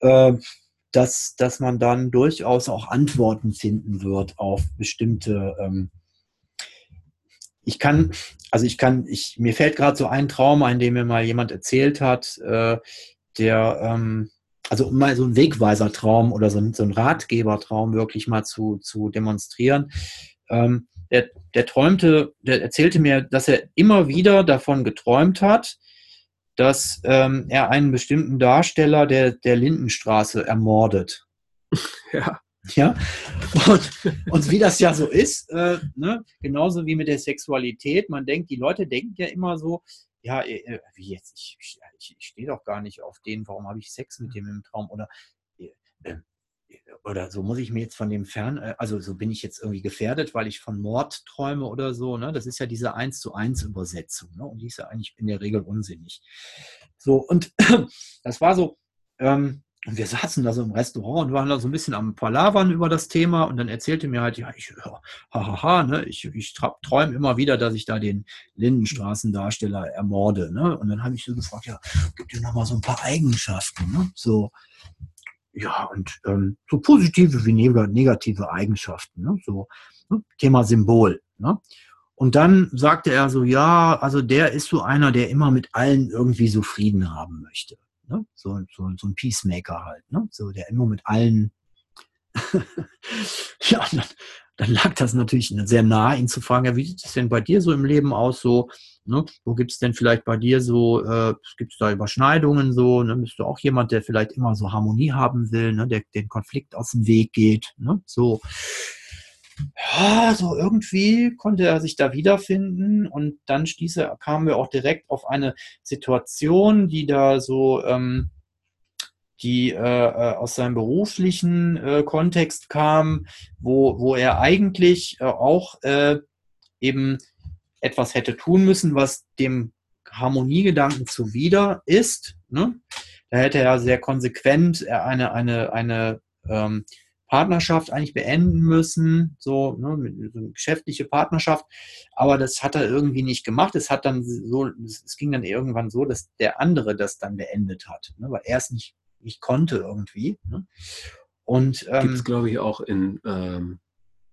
B: äh, dass, dass man dann durchaus auch Antworten finden wird auf bestimmte ähm, ich kann, also ich kann, ich, mir fällt gerade so ein Traum ein, den mir mal jemand erzählt hat, äh, der, ähm, also um mal so ein Wegweiser-Traum oder so ein, so ein Ratgebertraum wirklich mal zu, zu demonstrieren. Ähm, der, der träumte, der erzählte mir, dass er immer wieder davon geträumt hat, dass ähm, er einen bestimmten Darsteller der, der Lindenstraße ermordet. Ja. Ja, und, und wie das ja so ist, äh, ne? genauso wie mit der Sexualität, man denkt, die Leute denken ja immer so, ja, äh, äh wie jetzt, ich, ich, ich stehe doch gar nicht auf den, warum habe ich Sex mit dem im Traum oder äh, äh, oder so muss ich mir jetzt von dem fern, äh, also so bin ich jetzt irgendwie gefährdet, weil ich von Mord träume oder so, ne? Das ist ja diese 1 zu 1 Übersetzung, ne? Und die ist ja eigentlich in der Regel unsinnig. So, und das war so, ähm, und wir saßen da so im Restaurant und waren da so ein bisschen am Palavern über das Thema und dann erzählte mir halt, ja, ich, hahaha, ne, ich, ich träume immer wieder, dass ich da den Lindenstraßendarsteller ermorde, ne? Und dann habe ich so gefragt, ja, gib dir nochmal so ein paar Eigenschaften, ne? So, ja, und ähm, so positive wie negative Eigenschaften, ne? So, ne? Thema Symbol, ne? Und dann sagte er so, ja, also der ist so einer, der immer mit allen irgendwie so Frieden haben möchte. Ne? So, so, so ein Peacemaker halt, ne? so der immer mit allen. ja, dann, dann, lag das natürlich sehr nah, ihn zu fragen, ja, wie sieht es denn bei dir so im Leben aus? So, ne? Wo gibt es denn vielleicht bei dir so, äh, gibt es da Überschneidungen so? Ne? Bist du auch jemand, der vielleicht immer so Harmonie haben will, ne? der den Konflikt aus dem Weg geht? Ne? So ja, so irgendwie konnte er sich da wiederfinden und dann stieß er, kamen wir auch direkt auf eine Situation, die da so, ähm, die äh, äh, aus seinem beruflichen äh, Kontext kam, wo, wo er eigentlich äh, auch äh, eben etwas hätte tun müssen, was dem Harmoniegedanken zuwider ist. Ne? Da hätte er sehr konsequent eine, eine, eine ähm, Partnerschaft eigentlich beenden müssen, so, ne, eine geschäftliche Partnerschaft. Aber das hat er irgendwie nicht gemacht. Es hat dann so, es ging dann irgendwann so, dass der andere das dann beendet hat, ne, weil er es nicht, nicht konnte irgendwie. Ne.
A: Und ähm, gibt es, glaube ich, auch in ähm,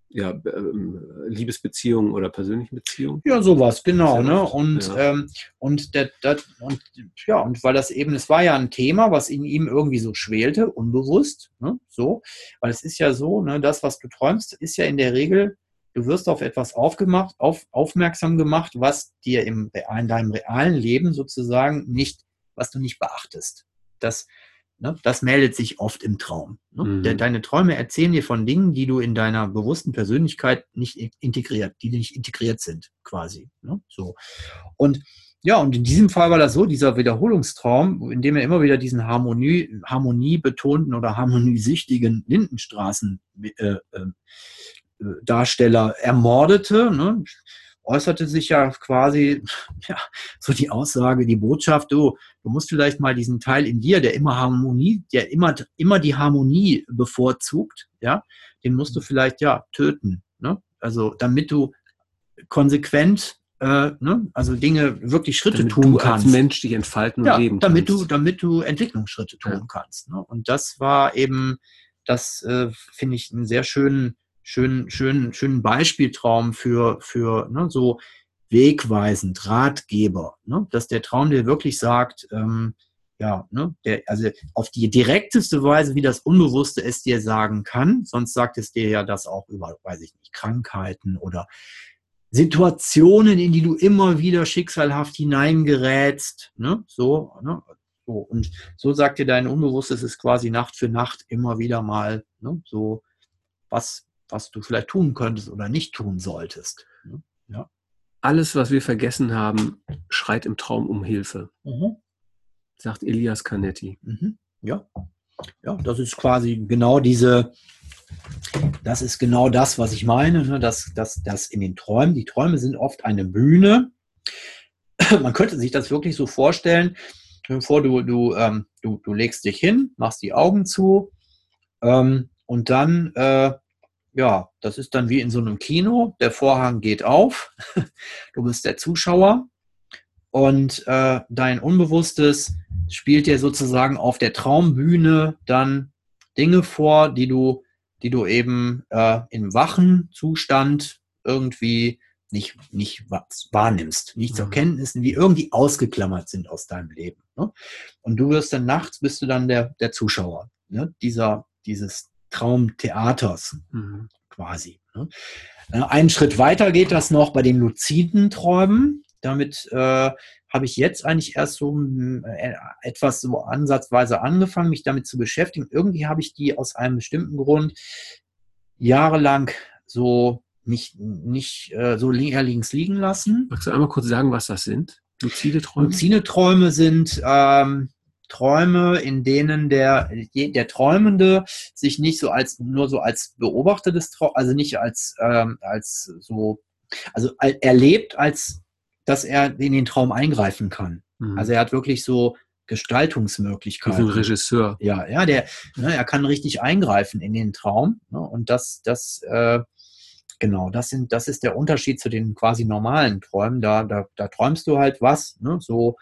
A: ja, ähm, Liebesbeziehungen oder persönlichen Beziehungen.
B: Ja, sowas, genau. Ne? Und, ja. ähm, und, der, der, und, ja, und weil das eben, es war ja ein Thema, was in ihm irgendwie so schwelte, unbewusst, ne? so, weil es ist ja so, ne, das, was du träumst, ist ja in der Regel, du wirst auf etwas aufgemacht, auf, aufmerksam gemacht, was dir im, in deinem realen Leben sozusagen nicht, was du nicht beachtest. Das, Ne? Das meldet sich oft im Traum. Ne? Mhm. Deine Träume erzählen dir von Dingen, die du in deiner bewussten Persönlichkeit nicht integriert, die nicht integriert sind, quasi. Ne? So. Und ja, und in diesem Fall war das so, dieser Wiederholungstraum, in dem er immer wieder diesen Harmonie, harmoniebetonten oder harmoniesüchtigen Lindenstraßen äh, äh, Darsteller ermordete. Ne? Äußerte sich ja quasi ja, so die Aussage, die Botschaft, du, du musst vielleicht mal diesen Teil in dir, der immer Harmonie, der immer, immer die Harmonie bevorzugt, ja, den musst du vielleicht ja töten. Ne? Also damit du konsequent äh, ne? also Dinge wirklich Schritte
A: damit
B: tun du kannst.
A: Als Mensch dich entfalten und
B: ja,
A: leben
B: damit kannst. du, damit du Entwicklungsschritte tun ja. kannst. Ne? Und das war eben, das äh, finde ich einen sehr schönen schönen, schönen, schönen Beispieltraum für, für ne, so wegweisend, Ratgeber, ne, dass der Traum dir wirklich sagt, ähm, ja, ne, der, also auf die direkteste Weise, wie das Unbewusste es dir sagen kann, sonst sagt es dir ja das auch über, weiß ich nicht, Krankheiten oder Situationen, in die du immer wieder schicksalhaft hineingerätst, ne, so, ne, so. Und so sagt dir dein Unbewusstes, es ist quasi Nacht für Nacht immer wieder mal, ne, so, was, was du vielleicht tun könntest oder nicht tun solltest. Ne?
A: Ja. Alles, was wir vergessen haben, schreit im Traum um Hilfe, mhm. sagt Elias Canetti.
B: Mhm. Ja. ja, das ist quasi genau diese, das ist genau das, was ich meine, ne? dass, dass, dass in den Träumen, die Träume sind oft eine Bühne. Man könnte sich das wirklich so vorstellen, bevor du, du, ähm, du, du legst dich hin, machst die Augen zu ähm, und dann äh, ja, das ist dann wie in so einem Kino. Der Vorhang geht auf, du bist der Zuschauer und äh, dein Unbewusstes spielt dir sozusagen auf der Traumbühne dann Dinge vor, die du, die du eben äh, im wachen Zustand irgendwie nicht, nicht wahrnimmst, nicht zur mhm. Kenntnis, die irgendwie ausgeklammert sind aus deinem Leben. Ne? Und du wirst dann nachts, bist du dann der, der Zuschauer ne? dieser, dieses Traumtheaters mhm. quasi. Ne? Äh, einen Schritt weiter geht das noch bei den luziden Träumen. Damit äh, habe ich jetzt eigentlich erst so äh, etwas so ansatzweise angefangen, mich damit zu beschäftigen. Irgendwie habe ich die aus einem bestimmten Grund jahrelang so nicht, nicht äh, so eher links liegen lassen.
A: Magst du einmal kurz sagen, was das sind?
B: Luzide Träume? Luzide Träume sind ähm, Träume, in denen der, der Träumende sich nicht so als nur so als Beobachter des Traums, also nicht als, ähm, als so, also erlebt, als dass er in den Traum eingreifen kann. Mhm. Also er hat wirklich so Gestaltungsmöglichkeiten. Wie
A: ein Regisseur.
B: Ja, ja, der, ne, er kann richtig eingreifen in den Traum. Ne, und das, das, äh, genau, das sind, das ist der Unterschied zu den quasi normalen Träumen. Da, da, da träumst du halt was, ne, so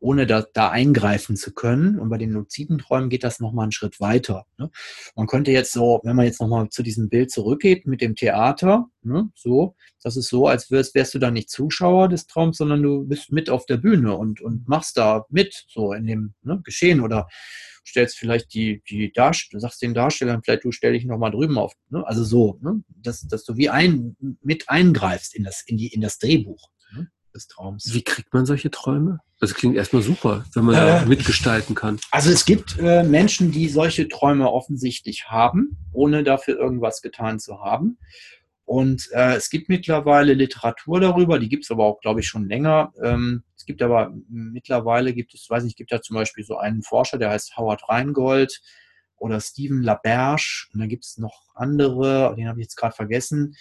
B: ohne da, da eingreifen zu können. Und bei den luziden Träumen geht das nochmal einen Schritt weiter. Ne? Man könnte jetzt so, wenn man jetzt nochmal zu diesem Bild zurückgeht mit dem Theater, ne? so, das ist so, als wärst, wärst du da nicht Zuschauer des Traums, sondern du bist mit auf der Bühne und, und machst da mit, so in dem ne, Geschehen oder stellst vielleicht die, die Darsteller, sagst den Darstellern, vielleicht du stell dich nochmal drüben auf. Ne? Also so, ne? dass, dass du wie ein, mit eingreifst in das, in die, in das Drehbuch ne? Des Traums.
A: Wie kriegt man solche Träume? Das klingt erstmal super, wenn man äh, da mitgestalten kann.
B: Also es gibt äh, Menschen, die solche Träume offensichtlich haben, ohne dafür irgendwas getan zu haben. Und äh, es gibt mittlerweile Literatur darüber, die gibt es aber auch, glaube ich, schon länger. Ähm, es gibt aber mittlerweile gibt es, weiß nicht, gibt da zum Beispiel so einen Forscher, der heißt Howard Reingold oder Stephen LaBerge. Und dann gibt es noch andere, den habe ich jetzt gerade vergessen.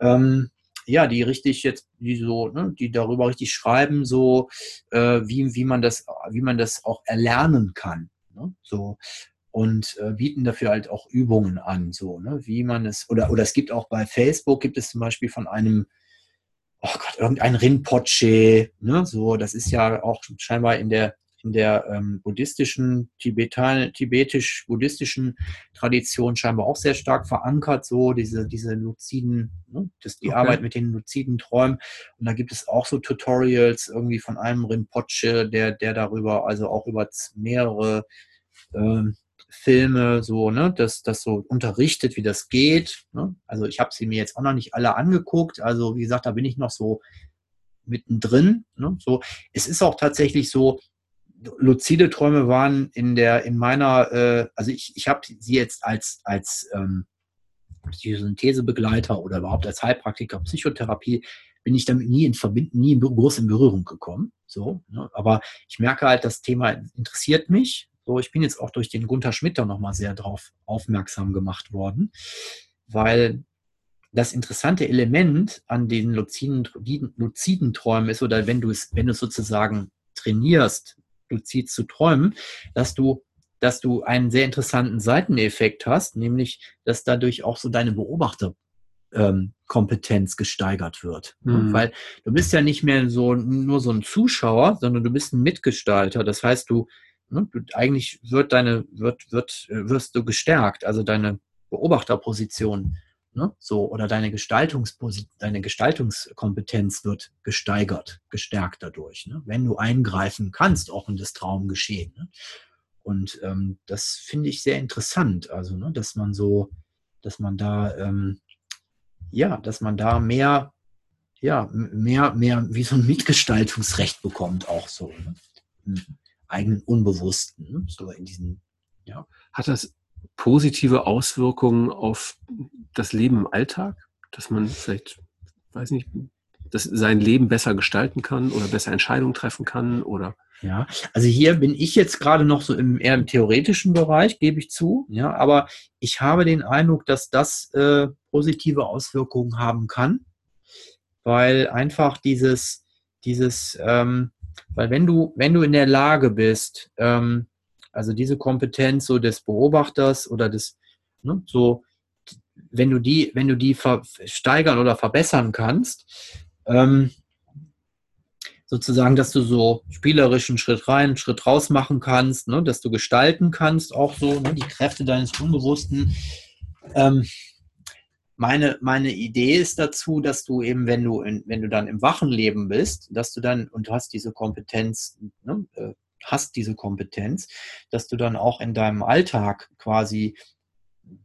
B: Ähm, ja, die richtig jetzt, die so, ne, die darüber richtig schreiben, so äh, wie, wie man das, wie man das auch erlernen kann. Ne? So und äh, bieten dafür halt auch Übungen an, so, ne, wie man es, oder, oder es gibt auch bei Facebook, gibt es zum Beispiel von einem, oh Gott, irgendein Rinpoche, ne, so, das ist ja auch scheinbar in der in der ähm, buddhistischen, tibetisch-buddhistischen Tradition scheinbar auch sehr stark verankert, so diese, diese luziden, ne, das, die okay. Arbeit mit den luziden Träumen. Und da gibt es auch so Tutorials irgendwie von einem Rinpoche, der, der darüber, also auch über mehrere ähm, Filme so, ne, das, das so unterrichtet, wie das geht. Ne? Also ich habe sie mir jetzt auch noch nicht alle angeguckt. Also wie gesagt, da bin ich noch so mittendrin. Ne? So, es ist auch tatsächlich so, luzide Träume waren in der, in meiner, äh, also ich, ich habe sie jetzt als, als ähm, Synthesebegleiter oder überhaupt als Heilpraktiker Psychotherapie bin ich damit nie in Verbindung, nie groß in Berührung gekommen. So, ne? aber ich merke halt, das Thema interessiert mich. So, ich bin jetzt auch durch den Gunther Schmidt da nochmal sehr drauf aufmerksam gemacht worden, weil das interessante Element an den luziden, luziden Träumen ist, oder wenn du es, wenn du es sozusagen trainierst, luzid zu träumen, dass du dass du einen sehr interessanten Seiteneffekt hast, nämlich, dass dadurch auch so deine Beobachterkompetenz ähm, gesteigert wird. Mhm. Weil du bist ja nicht mehr so nur so ein Zuschauer, sondern du bist ein Mitgestalter. Das heißt, du, ne, du eigentlich wird deine, wird, wird, wirst du gestärkt, also deine Beobachterposition Ne? So, oder deine, deine Gestaltungskompetenz wird gesteigert, gestärkt dadurch, ne? wenn du eingreifen kannst, auch in das Traumgeschehen. Ne? Und ähm, das finde ich sehr interessant, also, ne, dass man so, dass man da, ähm, ja, dass man da mehr, ja, mehr, mehr wie so ein Mitgestaltungsrecht bekommt, auch so, ne? im eigenen Unbewussten, ne? so in diesen,
A: ja. Hat das positive Auswirkungen auf das Leben im Alltag, dass man vielleicht, weiß nicht, dass sein Leben besser gestalten kann oder besser Entscheidungen treffen kann oder
B: ja, also hier bin ich jetzt gerade noch so im eher im theoretischen Bereich, gebe ich zu. Ja, aber ich habe den Eindruck, dass das äh, positive Auswirkungen haben kann, weil einfach dieses, dieses, ähm, weil wenn du, wenn du in der Lage bist, ähm, also diese Kompetenz so des Beobachters oder des, ne, so wenn du die, wenn du die steigern oder verbessern kannst, ähm, sozusagen, dass du so spielerischen Schritt rein, Schritt raus machen kannst, ne, dass du gestalten kannst, auch so ne, die Kräfte deines Unbewussten. Ähm, meine, meine Idee ist dazu, dass du eben, wenn du, in, wenn du dann im wachen Leben bist, dass du dann, und du hast diese Kompetenz, ne, äh, hast diese Kompetenz, dass du dann auch in deinem Alltag quasi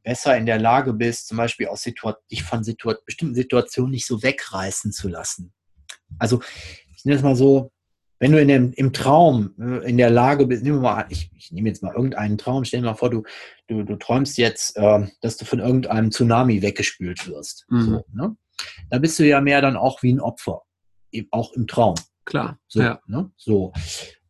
B: besser in der Lage bist, zum Beispiel aus Situa dich von Situa bestimmten Situationen nicht so wegreißen zu lassen. Also, ich nenne es mal so, wenn du in dem, im Traum äh, in der Lage bist, nehmen wir mal, ich, ich nehme jetzt mal irgendeinen Traum, stell dir mal vor, du, du, du träumst jetzt, äh, dass du von irgendeinem Tsunami weggespült wirst. Mhm. So, ne? Da bist du ja mehr dann auch wie ein Opfer, auch im Traum.
A: Klar.
B: So, ja. ne? so.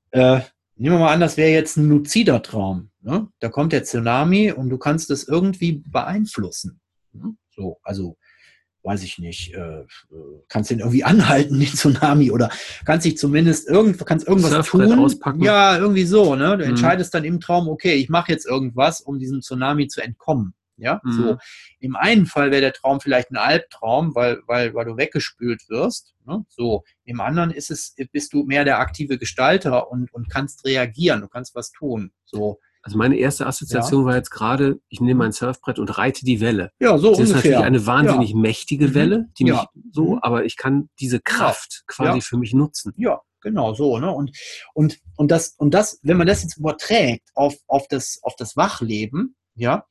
B: Äh, nehmen wir mal an, das wäre jetzt ein luzider Traum. Ne? Da kommt der Tsunami und du kannst es irgendwie beeinflussen. Ne? So, also weiß ich nicht, äh, kannst den irgendwie anhalten, den Tsunami, oder kannst dich zumindest irgend, kannst irgendwas Surfbrett tun. Auspacken. Ja, irgendwie so, ne? Du mhm. entscheidest dann im Traum, okay, ich mache jetzt irgendwas, um diesem Tsunami zu entkommen. Ja, mhm. so. Im einen Fall wäre der Traum vielleicht ein Albtraum, weil, weil, weil du weggespült wirst. Ne? So. Im anderen ist es, bist du mehr der aktive Gestalter und, und kannst reagieren, du kannst was tun. So.
A: Also meine erste Assoziation ja. war jetzt gerade, ich nehme mein Surfbrett und reite die Welle.
B: Ja, so
A: das
B: ungefähr.
A: ist natürlich eine wahnsinnig ja. mächtige mhm. Welle, die mich so, mhm. aber ich kann diese Kraft quasi für mich nutzen.
B: Ja, genau so. Ne? Und, und, und, das, und das, wenn man das jetzt überträgt auf, auf, das, auf das Wachleben, ja,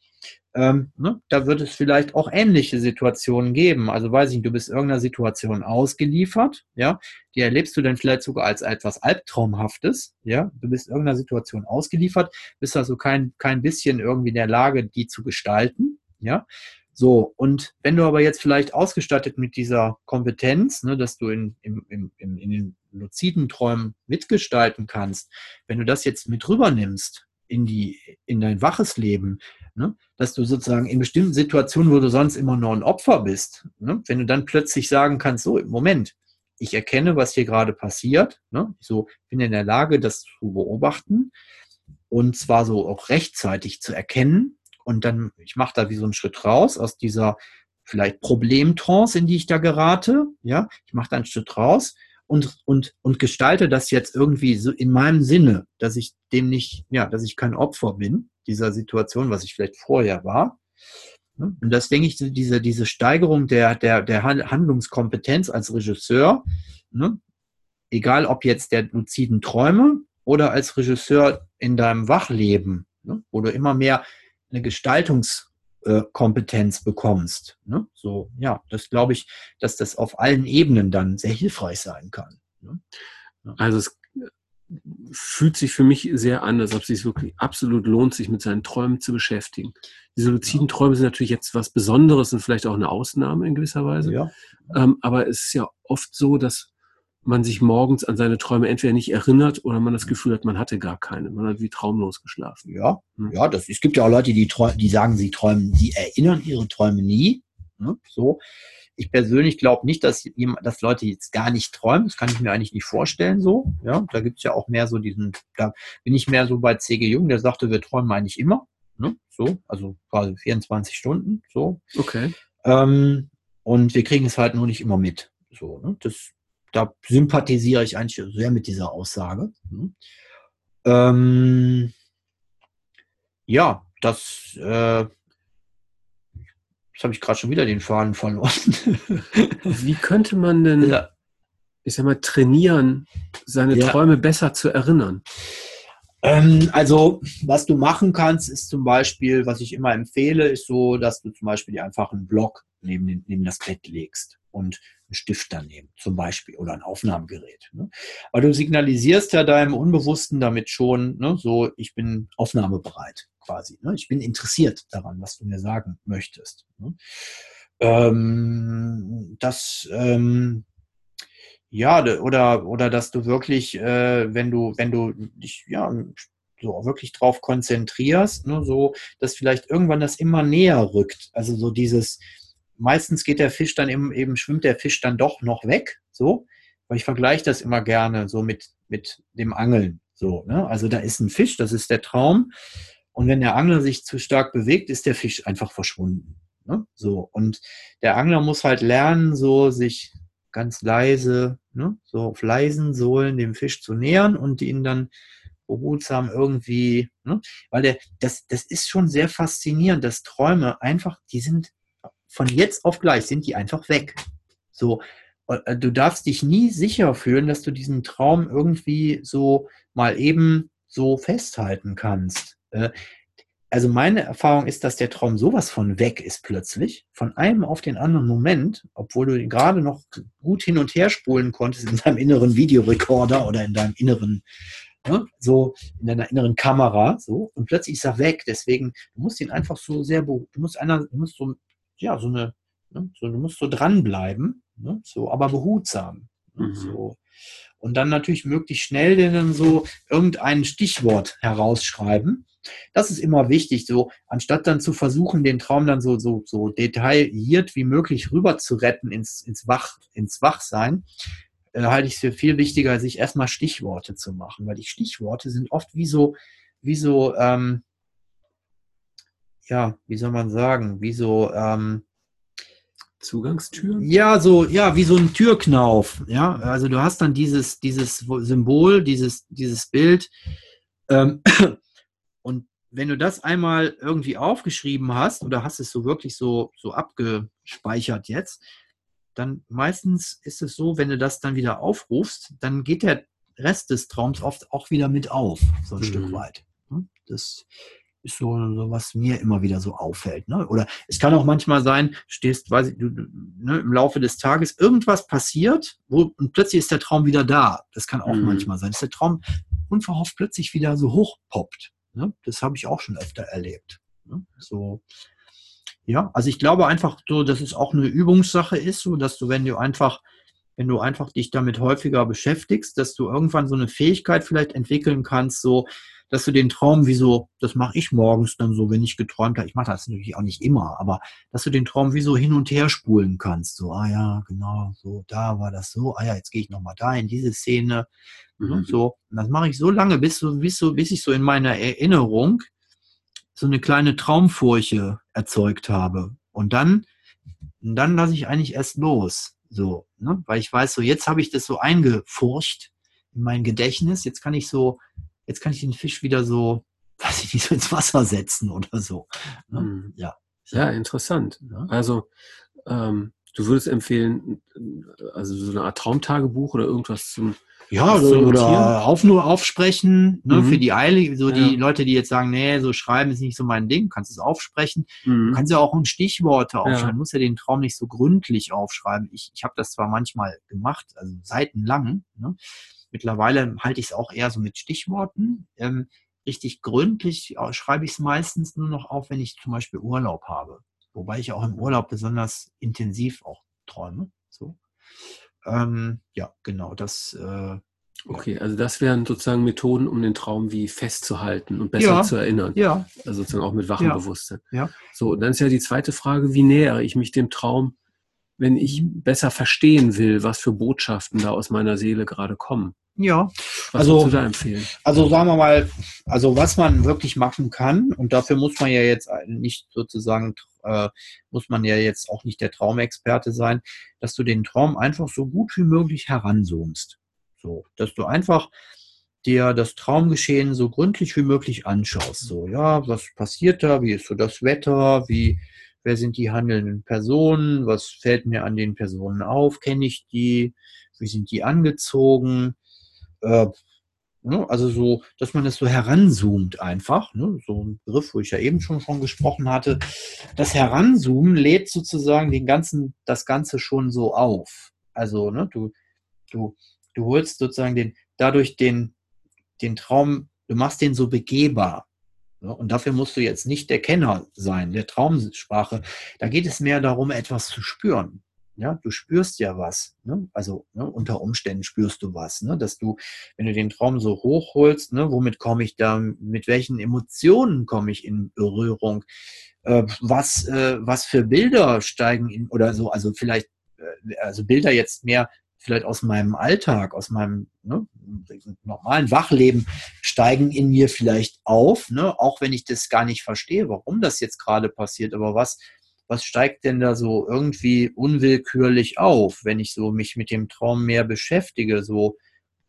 B: ähm, ne, da wird es vielleicht auch ähnliche Situationen geben. Also weiß ich, du bist irgendeiner Situation ausgeliefert, ja, die erlebst du dann vielleicht sogar als etwas Albtraumhaftes, ja, du bist irgendeiner Situation ausgeliefert, bist also kein, kein bisschen irgendwie in der Lage, die zu gestalten, ja. So, und wenn du aber jetzt vielleicht ausgestattet mit dieser Kompetenz, ne, dass du in, im, im, in den luziden Träumen mitgestalten kannst, wenn du das jetzt mit rübernimmst in, die, in dein waches Leben, Ne? Dass du sozusagen in bestimmten Situationen, wo du sonst immer nur ein Opfer bist, ne? wenn du dann plötzlich sagen kannst, so, Moment, ich erkenne, was hier gerade passiert, ne? so bin in der Lage, das zu beobachten und zwar so auch rechtzeitig zu erkennen und dann, ich mache da wie so einen Schritt raus aus dieser vielleicht Problemtrance, in die ich da gerate, ja, ich mache da einen Schritt raus und, und, und gestalte das jetzt irgendwie so in meinem Sinne, dass ich dem nicht, ja, dass ich kein Opfer bin, dieser Situation, was ich vielleicht vorher war. Und das denke ich, diese, diese Steigerung der, der, der Handlungskompetenz als Regisseur, ne, egal ob jetzt der luziden Träume oder als Regisseur in deinem Wachleben, ne, wo du immer mehr eine Gestaltungskompetenz bekommst. Ne? So, ja, das glaube ich, dass das auf allen Ebenen dann sehr hilfreich sein kann. Ne?
A: Also es fühlt sich für mich sehr an, als ob es sich wirklich absolut lohnt, sich mit seinen Träumen zu beschäftigen. Diese luziden Träume sind natürlich jetzt was Besonderes und vielleicht auch eine Ausnahme in gewisser Weise. Ja. Ähm, aber es ist ja oft so, dass man sich morgens an seine Träume entweder nicht erinnert oder man das Gefühl hat, man hatte gar keine. Man hat wie traumlos geschlafen.
B: Ja, hm. ja das, es gibt ja auch Leute, die, die sagen, sie träumen, die erinnern ihre Träume nie. Ne? So. Ich persönlich glaube nicht, dass, dass Leute jetzt gar nicht träumen. Das kann ich mir eigentlich nicht vorstellen so. Ja, da gibt es ja auch mehr so diesen, da bin ich mehr so bei C.G. Jung, der sagte, wir träumen eigentlich immer. Ne? So, also quasi 24 Stunden. So.
A: Okay.
B: Ähm, und wir kriegen es halt nur nicht immer mit. So, ne? das, da sympathisiere ich eigentlich sehr mit dieser Aussage. Ne? Ähm, ja, das äh, Jetzt habe ich gerade schon wieder den Faden verloren.
A: Wie könnte man denn, ja. ich sag mal, trainieren, seine ja. Träume besser zu erinnern?
B: Ähm, also, was du machen kannst, ist zum Beispiel, was ich immer empfehle, ist so, dass du zum Beispiel einfach einen Block neben, den, neben das Bett legst und einen Stift daneben, zum Beispiel, oder ein Aufnahmegerät. Ne? Weil du signalisierst ja deinem Unbewussten damit schon, ne, so, ich bin aufnahmebereit quasi. Ne? Ich bin interessiert daran, was du mir sagen möchtest. Ne? Ähm, das, ähm, ja, oder, oder dass du wirklich, äh, wenn du, wenn du dich, ja, so wirklich drauf konzentrierst, ne, so, dass vielleicht irgendwann das immer näher rückt. Also so dieses, meistens geht der Fisch dann eben, eben schwimmt der Fisch dann doch noch weg, so, weil ich vergleiche das immer gerne so mit, mit dem Angeln, so, ne? Also da ist ein Fisch, das ist der Traum, und wenn der Angler sich zu stark bewegt, ist der Fisch einfach verschwunden. Ne? So, und der Angler muss halt lernen, so sich ganz leise, ne, so auf leisen Sohlen dem Fisch zu nähern und ihn dann behutsam irgendwie, ne? weil der, das, das ist schon sehr faszinierend, dass Träume einfach, die sind von jetzt auf gleich, sind die einfach weg. So, äh, du darfst dich nie sicher fühlen, dass du diesen Traum irgendwie so mal eben so festhalten kannst. Äh, also meine Erfahrung ist, dass der Traum sowas von weg ist plötzlich, von einem auf den anderen Moment, obwohl du ihn gerade noch gut hin und her spulen konntest in deinem inneren Videorekorder oder in deinem inneren ne, so in deiner inneren Kamera, so, und plötzlich ist er weg. Deswegen, du musst ihn einfach so sehr, du musst einer, du musst so, ja, so eine, ne, so, du musst so dranbleiben, ne, so, aber behutsam. Ne, mhm. So. Und dann natürlich möglichst schnell dann so irgendein Stichwort herausschreiben. Das ist immer wichtig, so anstatt dann zu versuchen, den Traum dann so, so, so detailliert wie möglich rüber zu retten ins, ins, Wach, ins Wachsein, äh, halte ich es für viel wichtiger, sich erstmal Stichworte zu machen, weil die Stichworte sind oft wie so, wie so, ähm, ja, wie soll man sagen, wie so, ähm,
A: Zugangstüren?
B: Ja, so, ja, wie so ein Türknauf. Ja, also du hast dann dieses, dieses Symbol, dieses, dieses Bild. Ähm, und wenn du das einmal irgendwie aufgeschrieben hast oder hast es so wirklich so, so abgespeichert jetzt, dann meistens ist es so, wenn du das dann wieder aufrufst, dann geht der Rest des Traums oft auch wieder mit auf, so ein mhm. Stück weit. Hm? Das ist so, so, was mir immer wieder so auffällt. Ne? Oder es kann auch manchmal sein, stehst, weiß ich, du, ne, im Laufe des Tages irgendwas passiert, wo, und plötzlich ist der Traum wieder da. Das kann auch mhm. manchmal sein, dass der Traum unverhofft plötzlich wieder so hochpoppt. Ne? Das habe ich auch schon öfter erlebt. Ne? So, ja, also ich glaube einfach so, dass es auch eine Übungssache ist, so dass du, wenn du einfach, wenn du einfach dich damit häufiger beschäftigst, dass du irgendwann so eine Fähigkeit vielleicht entwickeln kannst, so, dass du den Traum wie so, das mache ich morgens dann so, wenn ich geträumt habe, ich mache das natürlich auch nicht immer, aber dass du den Traum wie so hin und her spulen kannst, so, ah ja, genau, so, da war das so, ah ja, jetzt gehe ich nochmal da in diese Szene, mhm. und so. Und das mache ich so lange, bis, so, bis, so, bis ich so in meiner Erinnerung so eine kleine Traumfurche erzeugt habe. Und dann, dann lasse ich eigentlich erst los. So, ne? Weil ich weiß, so jetzt habe ich das so eingefurcht in mein Gedächtnis. Jetzt kann ich so, jetzt kann ich den Fisch wieder so, weiß ich nicht, so ins Wasser setzen oder so.
A: Ne? Mhm. Ja. Ja, interessant. Ja. Also ähm, du würdest empfehlen, also so eine Art Traumtagebuch oder irgendwas zum
B: ja, oder, oder auf nur aufsprechen, ne, mhm. für die Eile, so ja. die Leute, die jetzt sagen, nee, so schreiben ist nicht so mein Ding, kannst es aufsprechen. Mhm. Du kannst ja auch ein Stichworte aufschreiben, ja. musst ja den Traum nicht so gründlich aufschreiben. Ich, ich habe das zwar manchmal gemacht, also seitenlang, ne? Mittlerweile halte ich es auch eher so mit Stichworten. Ähm, richtig gründlich schreibe ich es meistens nur noch auf, wenn ich zum Beispiel Urlaub habe. Wobei ich auch im Urlaub besonders intensiv auch träume. So. Ähm, ja, genau, das. Äh,
A: okay, also das wären sozusagen Methoden, um den Traum wie festzuhalten und besser ja, zu erinnern.
B: Ja.
A: Also sozusagen auch mit wachem ja, Bewusstsein.
B: Ja.
A: So, und dann ist ja die zweite Frage, wie nähere ich mich dem Traum, wenn ich besser verstehen will, was für Botschaften da aus meiner Seele gerade kommen?
B: Ja,
A: was also, da empfehlen?
B: Also sagen wir mal, also was man wirklich machen kann, und dafür muss man ja jetzt nicht sozusagen, äh, muss man ja jetzt auch nicht der Traumexperte sein, dass du den Traum einfach so gut wie möglich heranzoomst. So, dass du einfach dir das Traumgeschehen so gründlich wie möglich anschaust. So, ja, was passiert da? Wie ist so das Wetter? Wie, wer sind die handelnden Personen? Was fällt mir an den Personen auf? Kenne ich die? Wie sind die angezogen? Äh, ne, also so, dass man das so heranzoomt einfach, ne, so ein Begriff, wo ich ja eben schon von gesprochen hatte. Das Heranzoomen lädt sozusagen den ganzen, das Ganze schon so auf. Also, ne, du, du, du holst sozusagen den, dadurch den, den Traum, du machst den so begehbar. Ne, und dafür musst du jetzt nicht der Kenner sein, der Traumsprache. Da geht es mehr darum, etwas zu spüren. Ja, du spürst ja was. Ne? Also ne, unter Umständen spürst du was, ne? dass du, wenn du den Traum so hochholst, ne, womit komme ich da, mit welchen Emotionen komme ich in Berührung? Äh, was, äh, was für Bilder steigen in oder so, also vielleicht, äh, also Bilder jetzt mehr vielleicht aus meinem Alltag, aus meinem ne, normalen Wachleben steigen in mir vielleicht auf, ne, auch wenn ich das gar nicht verstehe, warum das jetzt gerade passiert, aber was was steigt denn da so irgendwie unwillkürlich auf, wenn ich so mich mit dem Traum mehr beschäftige, so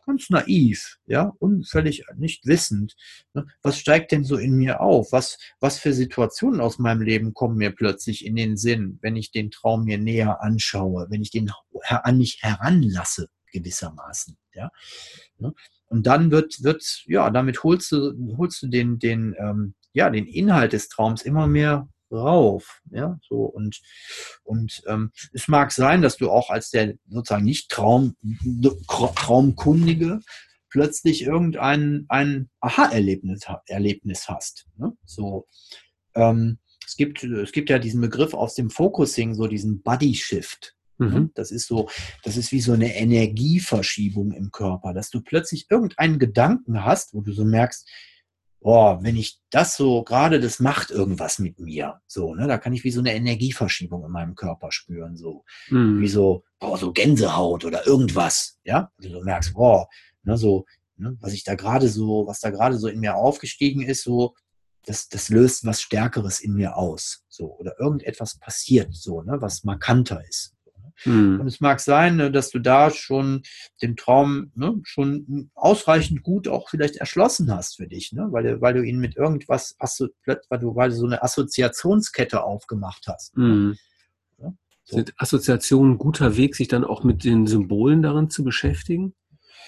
B: ganz naiv, ja, und völlig nicht wissend. Ne? Was steigt denn so in mir auf? Was, was für Situationen aus meinem Leben kommen mir plötzlich in den Sinn, wenn ich den Traum mir näher anschaue, wenn ich den an mich heranlasse, gewissermaßen, ja. Ne? Und dann wird, wird, ja, damit holst du, holst du den, den, ähm, ja, den Inhalt des Traums immer mehr rauf. Ja, so und, und ähm, es mag sein, dass du auch als der sozusagen nicht Traum, Traumkundige plötzlich irgendein ein Aha-Erlebnis Erlebnis hast. Ne? So, ähm, es gibt, es gibt ja diesen Begriff aus dem Focusing, so diesen Body Shift. Ne? Mhm. Das ist so, das ist wie so eine Energieverschiebung im Körper, dass du plötzlich irgendeinen Gedanken hast, wo du so merkst, boah, wenn ich das so gerade, das macht irgendwas mit mir. So, ne, da kann ich wie so eine Energieverschiebung in meinem Körper spüren, so mhm. wie so, boah, so Gänsehaut oder irgendwas, ja, wo du merkst, boah, ne, so, ne, was ich da gerade so, was da gerade so in mir aufgestiegen ist, so, das, das löst was Stärkeres in mir aus, so, oder irgendetwas passiert, so, ne, was markanter ist. Mhm. Und es mag sein, ne, dass du da schon den Traum ne, schon ausreichend gut auch vielleicht erschlossen hast für dich, ne? weil, du, weil du ihn mit irgendwas, weil du, weil du so eine Assoziationskette aufgemacht hast. Mhm.
A: Ja, so. Sind Assoziationen ein guter Weg, sich dann auch mit den Symbolen darin zu beschäftigen?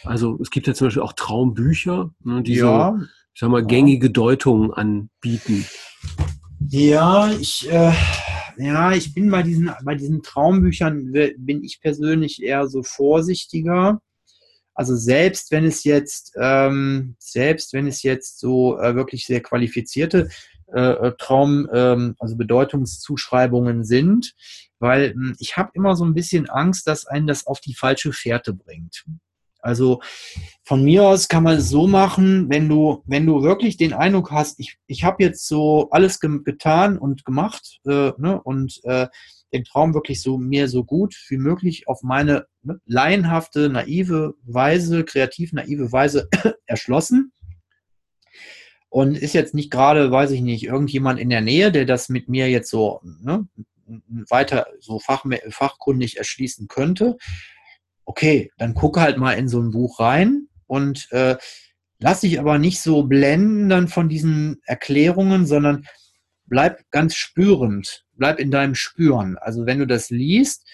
A: Also es gibt ja zum Beispiel auch Traumbücher, ne, die ja. so, ich sag mal, gängige Deutungen anbieten.
B: Ja, ich, äh, ja, ich bin bei diesen, bei diesen Traumbüchern, bin ich persönlich eher so vorsichtiger. Also selbst wenn es jetzt, ähm, selbst wenn es jetzt so äh, wirklich sehr qualifizierte äh, äh Traum, ähm, also Bedeutungszuschreibungen sind, weil hm, ich habe immer so ein bisschen Angst, dass einen das auf die falsche Fährte bringt. Also von mir aus kann man es so machen, wenn du, wenn du wirklich den Eindruck hast, ich, ich habe jetzt so alles ge getan und gemacht äh, ne, und äh, den Traum wirklich so mir so gut wie möglich auf meine ne, laienhafte, naive Weise, kreativ naive Weise erschlossen. Und ist jetzt nicht gerade, weiß ich nicht, irgendjemand in der Nähe, der das mit mir jetzt so ne, weiter so fach, fachkundig erschließen könnte okay, dann guck halt mal in so ein Buch rein und äh, lass dich aber nicht so blenden dann von diesen Erklärungen, sondern bleib ganz spürend, bleib in deinem Spüren. Also wenn du das liest,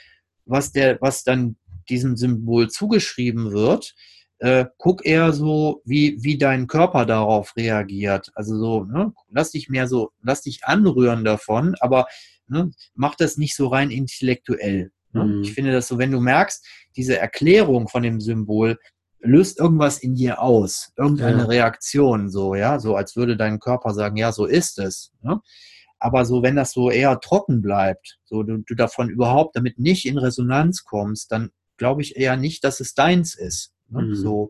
B: was der, was dann diesem Symbol zugeschrieben wird, äh, guck eher so, wie, wie dein Körper darauf reagiert. Also so, ne, lass dich mehr so, lass dich anrühren davon, aber ne, mach das nicht so rein intellektuell. Ne? Mhm. Ich finde das so, wenn du merkst, diese Erklärung von dem Symbol löst irgendwas in dir aus, irgendeine ja. Reaktion, so, ja, so als würde dein Körper sagen, ja, so ist es. Ne? Aber so, wenn das so eher trocken bleibt, so du, du davon überhaupt damit nicht in Resonanz kommst, dann glaube ich eher nicht, dass es deins ist. Ne? Mhm. So,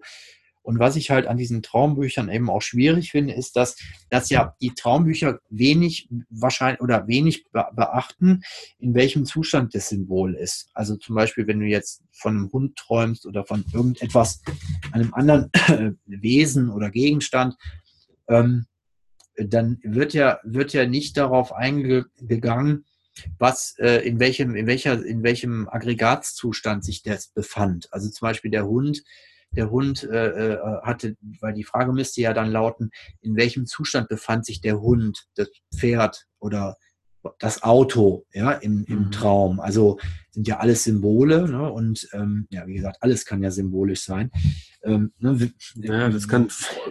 B: und was ich halt an diesen Traumbüchern eben auch schwierig finde, ist, dass, dass ja die Traumbücher wenig wahrscheinlich oder wenig beachten, in welchem Zustand das Symbol ist. Also zum Beispiel, wenn du jetzt von einem Hund träumst oder von irgendetwas, einem anderen Wesen oder Gegenstand, ähm, dann wird ja, wird ja nicht darauf eingegangen, was, äh, in welchem, in welcher, in welchem Aggregatzustand sich das befand. Also zum Beispiel der Hund, der Hund äh, äh, hatte, weil die Frage müsste ja dann lauten, in welchem Zustand befand sich der Hund, das Pferd oder das Auto, ja, im, im mhm. Traum. Also sind ja alles Symbole, ne? Und ähm, ja, wie gesagt, alles kann ja symbolisch sein. Ähm,
A: ne? Ja, das kann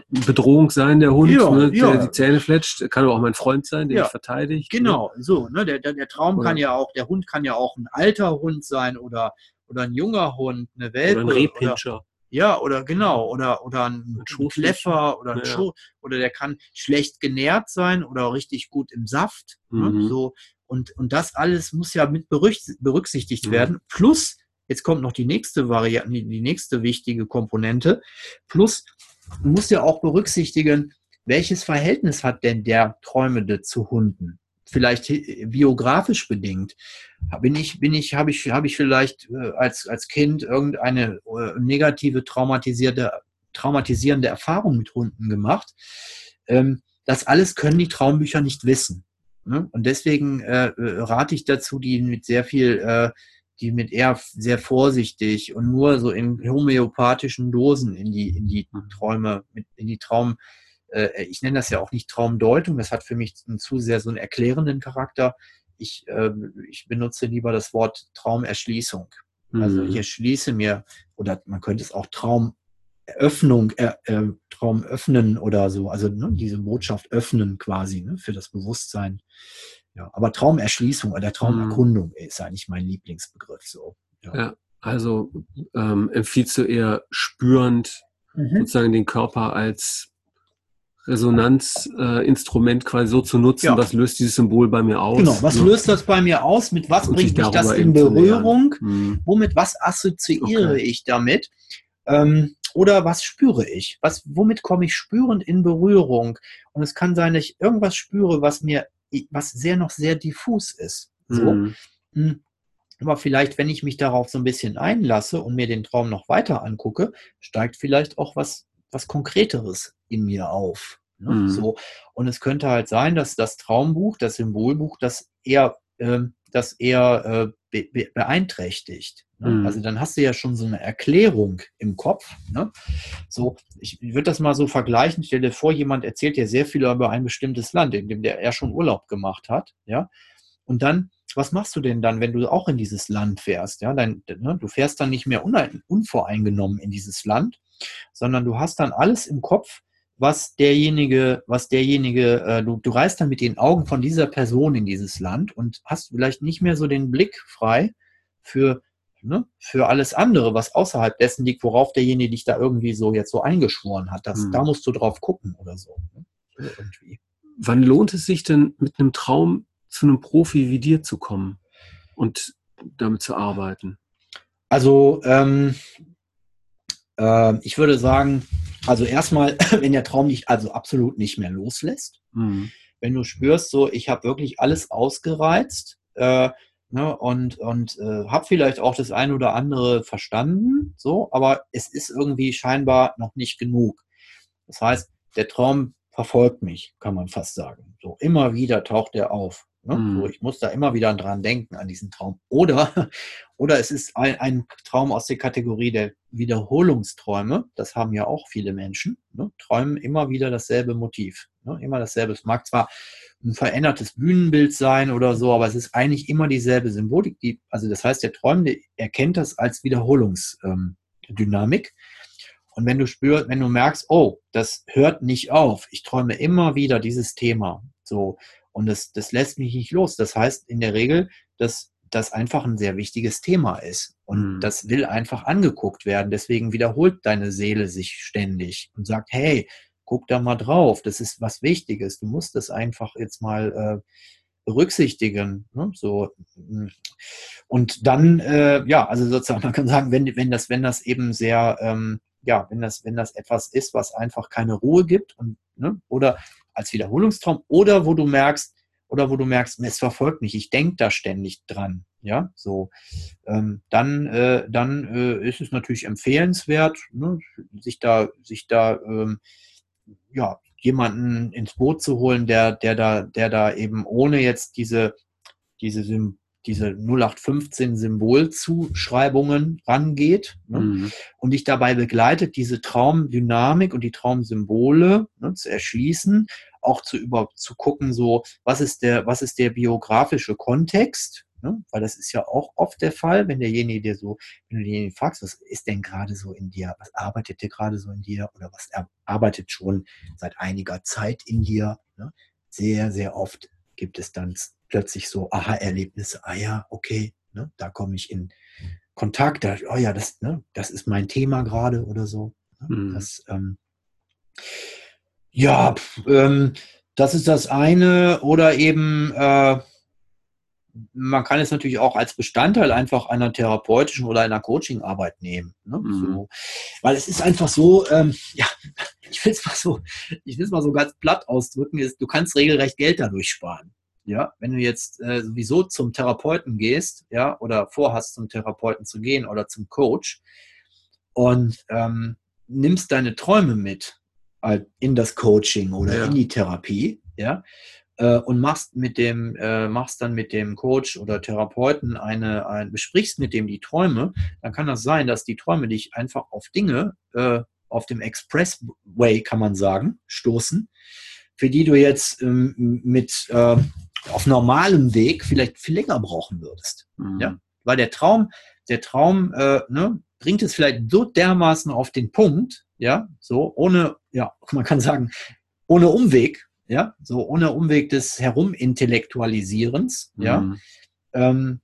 A: Bedrohung sein, der Hund, ja, ne? ja. der die Zähne fletscht, kann aber auch mein Freund sein, der ja. mich verteidigt.
B: Ne? Genau, so, ne? Der, der, der Traum oder kann ja auch, der Hund kann ja auch ein alter Hund sein oder, oder ein junger Hund, eine Welpe. Oder ein Rehpinscher. Ja, oder genau, oder, oder ein, ein Kleffer oder ein ja. Schuh, oder der kann schlecht genährt sein oder richtig gut im Saft. Ne, mhm. Ne, so. Und, und das alles muss ja mit berücksichtigt mhm. werden. Plus, jetzt kommt noch die nächste Variante, die nächste wichtige Komponente. Plus, muss ja auch berücksichtigen, welches Verhältnis hat denn der Träumende zu Hunden? Vielleicht biografisch bedingt. Bin ich, bin ich, habe ich, habe ich vielleicht äh, als, als Kind irgendeine äh, negative, traumatisierte, traumatisierende Erfahrung mit Hunden gemacht? Ähm, das alles können die Traumbücher nicht wissen. Ne? Und deswegen äh, rate ich dazu, die mit sehr viel, äh, die mit eher sehr vorsichtig und nur so in homöopathischen Dosen in die, in die mhm. Träume, in die Traum, äh, ich nenne das ja auch nicht Traumdeutung, das hat für mich zu sehr so einen erklärenden Charakter. Ich, äh, ich benutze lieber das Wort Traumerschließung. Also ich mhm. erschließe mir, oder man könnte es auch Traumeröffnung, äh, äh, Traum öffnen oder so, also ne, diese Botschaft öffnen quasi ne, für das Bewusstsein. Ja, aber Traumerschließung oder Traumerkundung mhm. ist eigentlich mein Lieblingsbegriff. So.
A: Ja, ja also ähm, empfiehlst du eher spürend mhm. sozusagen den Körper als Resonanzinstrument äh, quasi so zu nutzen, ja. was löst dieses Symbol bei mir aus?
B: Genau, was ja. löst das bei mir aus? Mit was bringt mich das in Berührung? Hm. Womit, was assoziiere okay. ich damit? Ähm, oder was spüre ich? Was, womit komme ich spürend in Berührung? Und es kann sein, dass ich irgendwas spüre, was mir, was sehr noch sehr diffus ist. So. Hm. Aber vielleicht, wenn ich mich darauf so ein bisschen einlasse und mir den Traum noch weiter angucke, steigt vielleicht auch was, was Konkreteres in mir auf. Ne? Mhm. So. Und es könnte halt sein, dass das Traumbuch, das Symbolbuch, das eher, äh, das eher äh, be beeinträchtigt. Ne? Mhm. Also dann hast du ja schon so eine Erklärung im Kopf. Ne? So, ich würde das mal so vergleichen. Stell dir vor, jemand erzählt dir sehr viel über ein bestimmtes Land, in dem der er schon Urlaub gemacht hat. Ja. Und dann was machst du denn dann, wenn du auch in dieses Land fährst? Ja, dein, ne, du fährst dann nicht mehr unvoreingenommen in dieses Land, sondern du hast dann alles im Kopf, was derjenige, was derjenige, äh, du, du reist dann mit den Augen von dieser Person in dieses Land und hast vielleicht nicht mehr so den Blick frei für, ne, für alles andere, was außerhalb dessen liegt, worauf derjenige dich da irgendwie so jetzt so eingeschworen hat. Das, hm. Da musst du drauf gucken oder so. Ne?
A: Irgendwie. Wann lohnt es sich denn mit einem Traum zu einem Profi wie dir zu kommen und damit zu arbeiten?
B: Also ähm, äh, ich würde sagen, also erstmal, wenn der Traum dich also absolut nicht mehr loslässt, mhm. wenn du spürst, so ich habe wirklich alles ausgereizt äh, ne, und, und äh, habe vielleicht auch das eine oder andere verstanden, so, aber es ist irgendwie scheinbar noch nicht genug. Das heißt, der Traum verfolgt mich, kann man fast sagen. So immer wieder taucht er auf. Ne? Mhm. So, ich muss da immer wieder dran denken, an diesen Traum. Oder, oder es ist ein, ein, Traum aus der Kategorie der Wiederholungsträume. Das haben ja auch viele Menschen. Ne? Träumen immer wieder dasselbe Motiv. Ne? Immer dasselbe. Es mag zwar ein verändertes Bühnenbild sein oder so, aber es ist eigentlich immer dieselbe Symbolik. Die, also das heißt, der Träumende erkennt das als Wiederholungsdynamik. Ähm, und wenn du spürst, wenn du merkst, oh, das hört nicht auf, ich träume immer wieder dieses Thema, so, und das, das lässt mich nicht los. Das heißt in der Regel, dass das einfach ein sehr wichtiges Thema ist. Und mhm. das will einfach angeguckt werden. Deswegen wiederholt deine Seele sich ständig und sagt, hey, guck da mal drauf. Das ist was Wichtiges. Du musst das einfach jetzt mal äh, berücksichtigen. Ne? So. Und dann, äh, ja, also sozusagen, man kann sagen, wenn, wenn das, wenn das eben sehr, ähm, ja, wenn das, wenn das etwas ist, was einfach keine Ruhe gibt und, ne, oder als Wiederholungstraum oder wo du merkst, oder wo du merkst, es verfolgt mich, ich denke da ständig dran, ja, so, ähm, dann, äh, dann äh, ist es natürlich empfehlenswert, ne, sich da, sich da, ähm, ja, jemanden ins Boot zu holen, der, der da, der da eben ohne jetzt diese, diese diese 0815 Symbolzuschreibungen rangeht ne? mhm. und dich dabei begleitet, diese Traumdynamik und die Traumsymbole ne, zu erschließen, auch zu über zu gucken, so was ist der was ist der biografische Kontext, ne? weil das ist ja auch oft der Fall, wenn derjenige dir so, wenn du denjenigen fragst, was ist denn gerade so in dir, was arbeitet dir gerade so in dir oder was arbeitet schon seit einiger Zeit in dir, ne? sehr sehr oft gibt es dann plötzlich so Aha-Erlebnisse, ah ja, okay, ne, da komme ich in Kontakt, da, oh ja, das, ne, das ist mein Thema gerade oder so. Ne, mhm. Das, ähm, ja, ähm, das ist das eine. Oder eben, äh, man kann es natürlich auch als Bestandteil einfach einer therapeutischen oder einer Coachingarbeit nehmen. Ne? Mhm. So. Weil es ist einfach so, ähm, ja, ich will es mal so, ich will es mal so ganz platt ausdrücken, ist, du kannst regelrecht Geld dadurch sparen. Ja, wenn du jetzt äh, sowieso zum Therapeuten gehst, ja, oder vorhast, zum Therapeuten zu gehen oder zum Coach und ähm, nimmst deine Träume mit in das Coaching oder ja. in die Therapie, ja, äh, und machst mit dem, äh, machst dann mit dem Coach oder Therapeuten eine, ein, besprichst mit dem die Träume, dann kann das sein, dass die Träume dich einfach auf Dinge äh, auf dem Expressway, kann man sagen, stoßen, für die du jetzt ähm, mit äh, auf normalem Weg vielleicht viel länger brauchen würdest. Mhm. Ja? Weil der Traum, der Traum äh, ne, bringt es vielleicht so dermaßen auf den Punkt, ja, so ohne, ja, man kann sagen, ohne Umweg, ja, so ohne Umweg des Herumintellektualisierens, mhm. ja, ähm,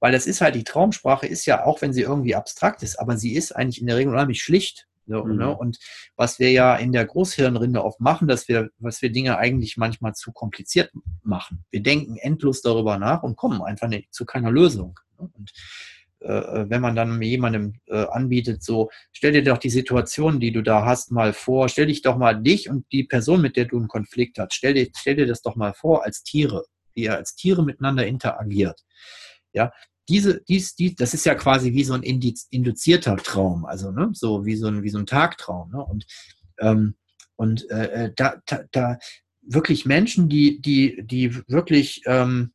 B: weil das ist halt, die Traumsprache ist ja, auch wenn sie irgendwie abstrakt ist, aber sie ist eigentlich in der Regel unheimlich schlicht. So, mhm. ne? Und was wir ja in der Großhirnrinde oft machen, dass wir, was wir Dinge eigentlich manchmal zu kompliziert machen. Wir denken endlos darüber nach und kommen einfach nicht, zu keiner Lösung. Ne? Und äh, wenn man dann jemandem äh, anbietet, so, stell dir doch die Situation, die du da hast, mal vor, stell dich doch mal dich und die Person, mit der du einen Konflikt hast, stell dir, stell dir das doch mal vor als Tiere, wie ihr als Tiere miteinander interagiert. Ja, diese, dies, dies, das ist ja quasi wie so ein induzierter Traum, also ne, so wie so ein, wie so ein Tagtraum. Ne? Und, ähm, und äh, äh da, da, da wirklich Menschen, die, die, die wirklich ähm,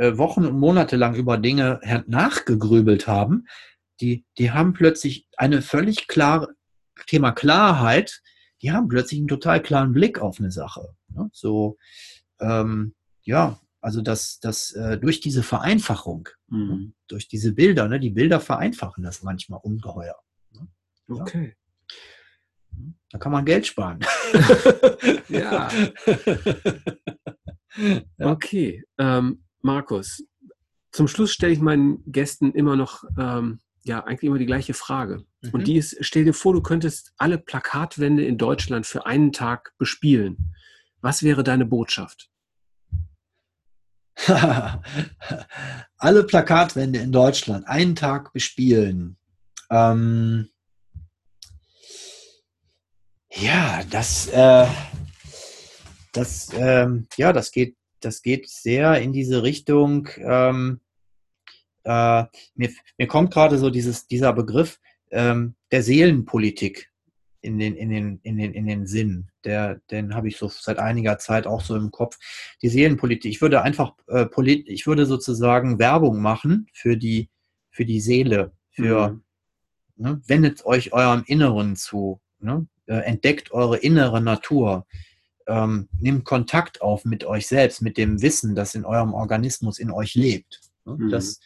B: äh, Wochen und Monate lang über Dinge nachgegrübelt haben, die, die haben plötzlich eine völlig klare, Thema Klarheit, die haben plötzlich einen total klaren Blick auf eine Sache. Ne? So, ähm, ja, also das, das äh, durch diese Vereinfachung, ne? mhm. durch diese Bilder, ne, die Bilder vereinfachen das manchmal ungeheuer. Ne?
A: Okay.
B: Da kann man Geld sparen.
A: ja. Okay. Ähm, Markus, zum Schluss stelle ich meinen Gästen immer noch, ähm, ja, eigentlich immer die gleiche Frage. Mhm. Und die ist, stell dir vor, du könntest alle Plakatwände in Deutschland für einen Tag bespielen. Was wäre deine Botschaft?
B: alle Plakatwände in Deutschland einen Tag bespielen. Ähm, ja, das, äh, das, ähm, ja, das geht das geht sehr in diese Richtung. Ähm, äh, mir, mir kommt gerade so dieses, dieser Begriff ähm, der Seelenpolitik in den, in den, in den, in den Sinn. Der, den habe ich so seit einiger Zeit auch so im Kopf. Die Seelenpolitik. Ich würde einfach äh, polit, ich würde sozusagen Werbung machen für die, für die Seele, für mhm. ne, wendet euch eurem Inneren zu, ne, äh, entdeckt eure innere Natur ähm, nehmt Kontakt auf mit euch selbst, mit dem Wissen, das in eurem Organismus in euch lebt. Ne? Mhm. Das,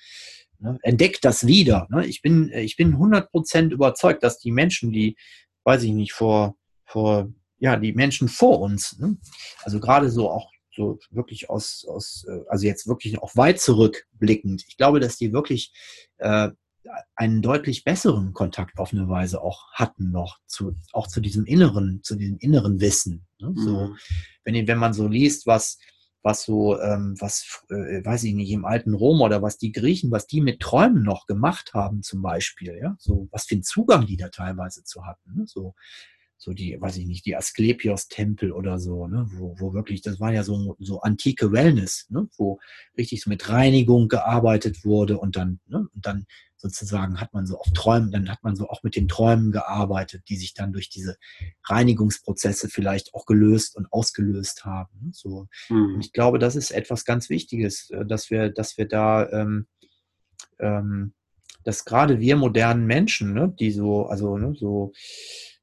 B: ne? Entdeckt das wieder. Ne? Ich bin, ich bin 100% überzeugt, dass die Menschen, die, weiß ich nicht, vor, vor, ja, die Menschen vor uns, ne? also gerade so auch so wirklich aus, aus, äh, also jetzt wirklich auch weit zurückblickend, ich glaube, dass die wirklich äh, einen deutlich besseren Kontakt auf eine Weise auch hatten noch zu, auch zu diesem inneren, zu diesem inneren Wissen. Ne? Mhm. So, wenn, wenn man so liest, was, was so, ähm, was, äh, weiß ich nicht, im alten Rom oder was die Griechen, was die mit Träumen noch gemacht haben, zum Beispiel, ja, so, was für einen Zugang die da teilweise zu hatten, ne? so, so die, weiß ich nicht, die Asklepios-Tempel oder so, ne, wo, wo wirklich, das war ja so, so antike Wellness, ne, wo richtig so mit Reinigung gearbeitet wurde und dann, ne, und dann sozusagen hat man so auf Träumen, dann hat man so auch mit den Träumen gearbeitet, die sich dann durch diese Reinigungsprozesse vielleicht auch gelöst und ausgelöst haben. Ne? So. Mhm. Und ich glaube, das ist etwas ganz Wichtiges, äh, dass wir, dass wir da, ähm, ähm, dass gerade wir modernen Menschen, ne, die so, also ne, so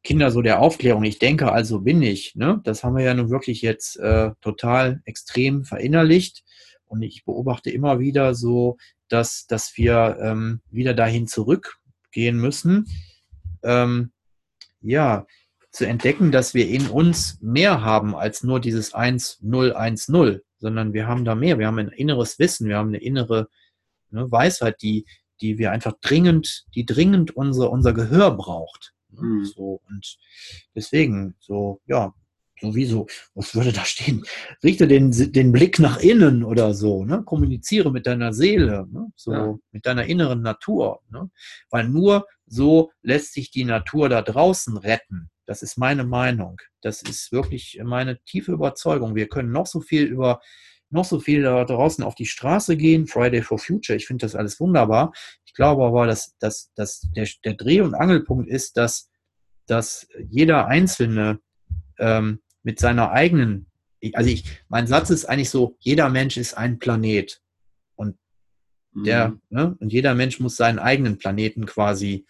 B: Kinder so der Aufklärung, ich denke, also bin ich, ne, das haben wir ja nun wirklich jetzt äh, total extrem verinnerlicht. Und ich beobachte immer wieder so dass, dass wir ähm, wieder dahin zurückgehen müssen, ähm, ja, zu entdecken, dass wir in uns mehr haben als nur dieses 1-0-1-0, sondern wir haben da mehr. Wir haben ein inneres Wissen, wir haben eine innere ne, Weisheit, die, die wir einfach dringend, die dringend unser, unser Gehör braucht. Mhm. So, und deswegen, so, ja, sowieso, was würde da stehen? Richte den, den Blick nach innen oder so, ne? kommuniziere mit deiner Seele, ne? so ja. mit deiner inneren Natur. Ne? Weil nur so lässt sich die Natur da draußen retten. Das ist meine Meinung. Das ist wirklich meine tiefe Überzeugung. Wir können noch so viel über noch so viel da draußen auf die Straße gehen, Friday for Future, ich finde das alles wunderbar. Ich glaube aber, dass, dass, dass der, der Dreh- und Angelpunkt ist, dass, dass jeder Einzelne ähm, mit seiner eigenen also ich, mein Satz ist eigentlich so, jeder Mensch ist ein Planet. Und der, mhm. ne, und jeder Mensch muss seinen eigenen Planeten quasi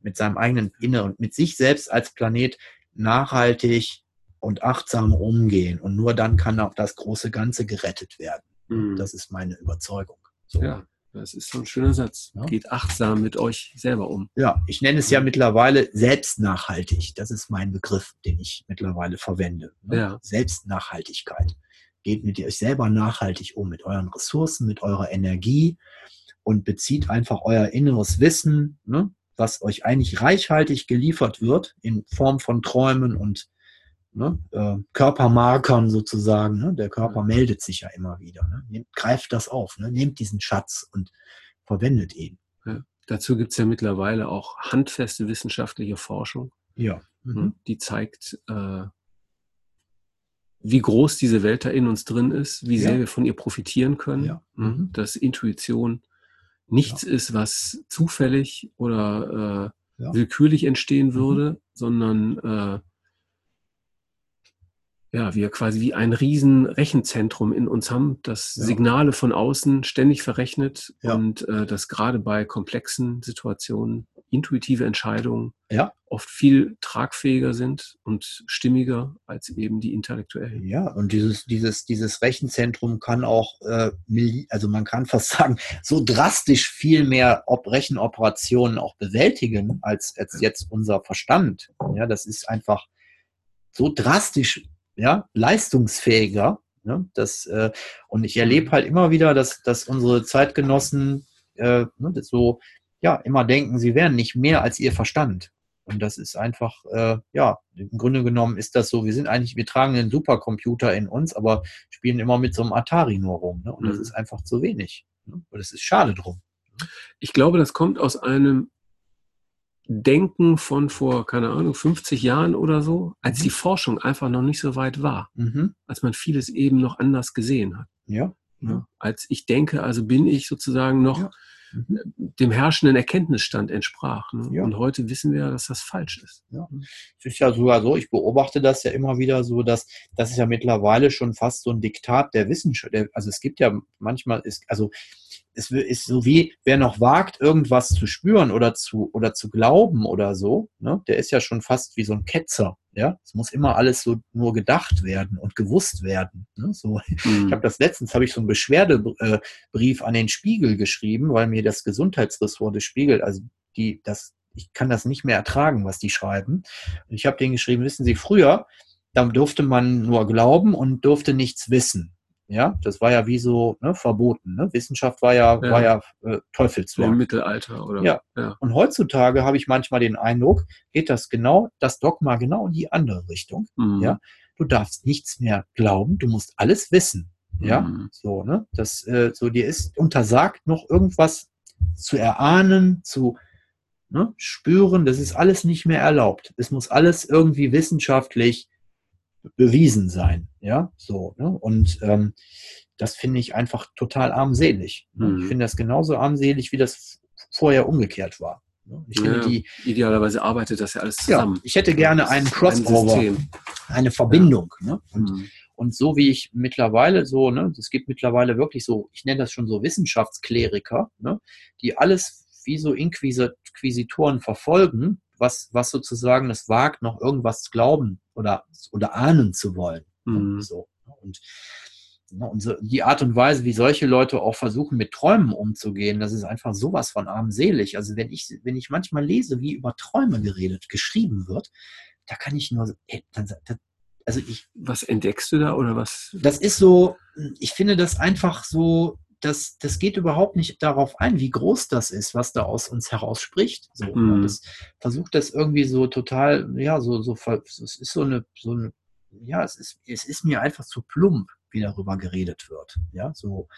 B: mit seinem eigenen Inneren, mit sich selbst als Planet nachhaltig und achtsam umgehen. Und nur dann kann auch das große Ganze gerettet werden. Mhm. Das ist meine Überzeugung.
A: So. Ja, das ist so ein schöner Satz. Ja. Geht achtsam mit euch selber um.
B: Ja, ich nenne es ja mittlerweile selbstnachhaltig. Das ist mein Begriff, den ich mittlerweile verwende. Ne? Ja. Selbstnachhaltigkeit. Geht mit euch selber nachhaltig um, mit euren Ressourcen, mit eurer Energie und bezieht einfach euer inneres Wissen, ne, was euch eigentlich reichhaltig geliefert wird in Form von Träumen und ne, äh, Körpermarkern sozusagen. Ne? Der Körper meldet sich ja immer wieder. Ne? Nehmt, greift das auf, ne? nehmt diesen Schatz und verwendet ihn.
A: Ja. Dazu gibt es ja mittlerweile auch handfeste wissenschaftliche Forschung.
B: Ja.
A: Ne, mhm. Die zeigt, äh, wie groß diese Welt da in uns drin ist, wie sehr wir von ihr profitieren können. Ja. Ne, mhm. Dass Intuition nichts ja. ist, was zufällig oder äh, ja. willkürlich entstehen mhm. würde, mhm. sondern äh, ja, wir quasi wie ein riesen Rechenzentrum in uns haben, das ja. Signale von außen ständig verrechnet ja. und äh, das gerade bei komplexen Situationen intuitive Entscheidungen
B: ja.
A: oft viel tragfähiger sind und stimmiger als eben die intellektuellen.
B: Ja, und dieses, dieses, dieses Rechenzentrum kann auch, äh, also man kann fast sagen, so drastisch viel mehr Rechenoperationen auch bewältigen als, als jetzt unser Verstand. Ja, das ist einfach so drastisch ja, leistungsfähiger. Ne? Das, äh, und ich erlebe halt immer wieder, dass, dass unsere Zeitgenossen äh, ne, so ja, immer denken, sie wären nicht mehr als ihr Verstand. Und das ist einfach, äh, ja, im Grunde genommen ist das so, wir sind eigentlich, wir tragen einen Supercomputer in uns, aber spielen immer mit so einem Atari nur rum. Ne? Und das mhm. ist einfach zu wenig. Ne? Und das ist schade drum.
A: Ich glaube, das kommt aus einem Denken von vor, keine Ahnung, 50 Jahren oder so, als mhm. die Forschung einfach noch nicht so weit war, mhm. als man vieles eben noch anders gesehen hat.
B: Ja.
A: ja. Als ich denke, also bin ich sozusagen noch ja. Mhm. dem herrschenden Erkenntnisstand entsprach. Ne? Ja. Und heute wissen wir, dass das falsch ist.
B: Ja. Es ist ja sogar so, ich beobachte das ja immer wieder so, dass das ist ja mittlerweile schon fast so ein Diktat der Wissenschaft. Also es gibt ja manchmal, ist, also es ist so wie, wer noch wagt, irgendwas zu spüren oder zu, oder zu glauben oder so, ne, der ist ja schon fast wie so ein Ketzer. Ja, es muss immer alles so nur gedacht werden und gewusst werden. Ne? So, mhm. Ich habe das letztens, habe ich so einen Beschwerdebrief an den Spiegel geschrieben, weil mir das Gesundheitsressort des Spiegel, also die, das, ich kann das nicht mehr ertragen, was die schreiben. Und ich habe denen geschrieben, wissen Sie, früher, da durfte man nur glauben und durfte nichts wissen. Ja, das war ja wie so ne, verboten. Ne? Wissenschaft war ja, ja. war ja äh, Teufelswerk.
A: Im Mittelalter, oder?
B: Ja. ja. Und heutzutage habe ich manchmal den Eindruck, geht das genau, das Dogma genau in die andere Richtung. Mhm. Ja, du darfst nichts mehr glauben, du musst alles wissen. Ja, mhm. so, ne? Das, äh, so dir ist untersagt, noch irgendwas zu erahnen, zu ne, spüren, das ist alles nicht mehr erlaubt. Es muss alles irgendwie wissenschaftlich bewiesen sein. Ja, so. Ne? Und ähm, das finde ich einfach total armselig. Ne? Mhm. Ich finde das genauso armselig, wie das vorher umgekehrt war.
A: Ne? Ich finde ja, die, idealerweise arbeitet das ja alles zusammen. Ja,
B: ich hätte gerne einen Crossover, ein eine Verbindung. Ja. Ne? Und, mhm. und so wie ich mittlerweile so, ne, es gibt mittlerweile wirklich so, ich nenne das schon so Wissenschaftskleriker, ne, die alles wie so Inquisitoren verfolgen, was, was sozusagen es wagt, noch irgendwas zu glauben oder, oder ahnen zu wollen. Mhm. So. Und, und so, die Art und Weise, wie solche Leute auch versuchen, mit Träumen umzugehen, das ist einfach sowas von armselig. Also wenn ich, wenn ich manchmal lese, wie über Träume geredet, geschrieben wird, da kann ich nur, ey, dann,
A: also ich. Was entdeckst du da oder was?
B: Das ist so, ich finde das einfach so, das, das geht überhaupt nicht darauf ein, wie groß das ist, was da aus uns heraus spricht. So, mhm. das versucht das irgendwie so total, ja, so, so, es ist so eine, so eine, ja, es ist, es ist mir einfach zu plump, wie darüber geredet wird. Ja, so.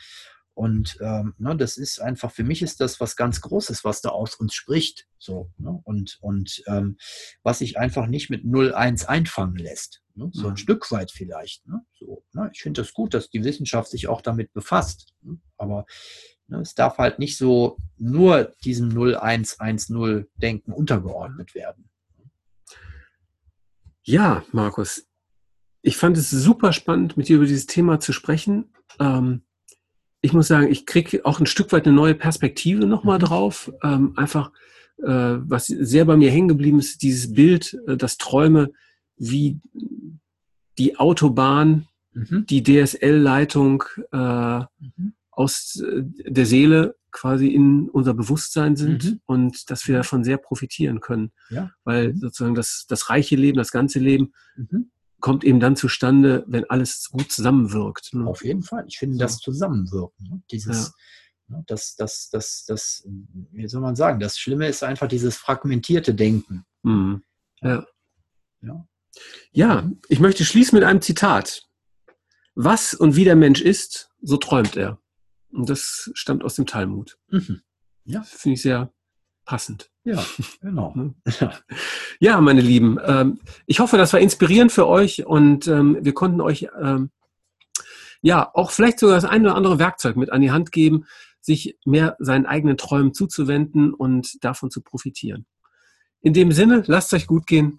B: Und ähm, ne, das ist einfach, für mich ist das was ganz Großes, was da aus uns spricht. So, ne? Und, und ähm, was sich einfach nicht mit 0,1 einfangen lässt. Ne? So ein mhm. Stück weit vielleicht. Ne? So, ne? Ich finde das gut, dass die Wissenschaft sich auch damit befasst. Ne? Aber ne, es darf halt nicht so nur diesem 0110-Denken untergeordnet werden.
A: Ja, Markus, ich fand es super spannend, mit dir über dieses Thema zu sprechen. Ähm, ich muss sagen, ich kriege auch ein Stück weit eine neue Perspektive nochmal mhm. drauf. Ähm, einfach, äh, was sehr bei mir hängen geblieben ist, dieses Bild, äh, dass Träume wie die Autobahn, mhm. die DSL-Leitung äh, mhm. aus äh, der Seele quasi in unser Bewusstsein sind mhm. und dass wir davon sehr profitieren können. Ja. Weil mhm. sozusagen das, das reiche Leben, das ganze Leben mhm kommt eben dann zustande, wenn alles gut zusammenwirkt.
B: Ne? Auf jeden Fall. Ich finde das Zusammenwirken. Ne? Dieses, ja. ne, das, das, das, das, wie soll man sagen, das Schlimme ist einfach dieses fragmentierte Denken. Mhm.
A: Ja. ja. Ja, ich möchte schließen mit einem Zitat. Was und wie der Mensch ist, so träumt er. Und das stammt aus dem Talmud. Mhm. Ja. Finde ich sehr passend.
B: Ja, genau.
A: ja, meine Lieben, ähm, ich hoffe, das war inspirierend für euch und ähm, wir konnten euch ähm, ja auch vielleicht sogar das eine oder andere Werkzeug mit an die Hand geben, sich mehr seinen eigenen Träumen zuzuwenden und davon zu profitieren. In dem Sinne, lasst euch gut gehen.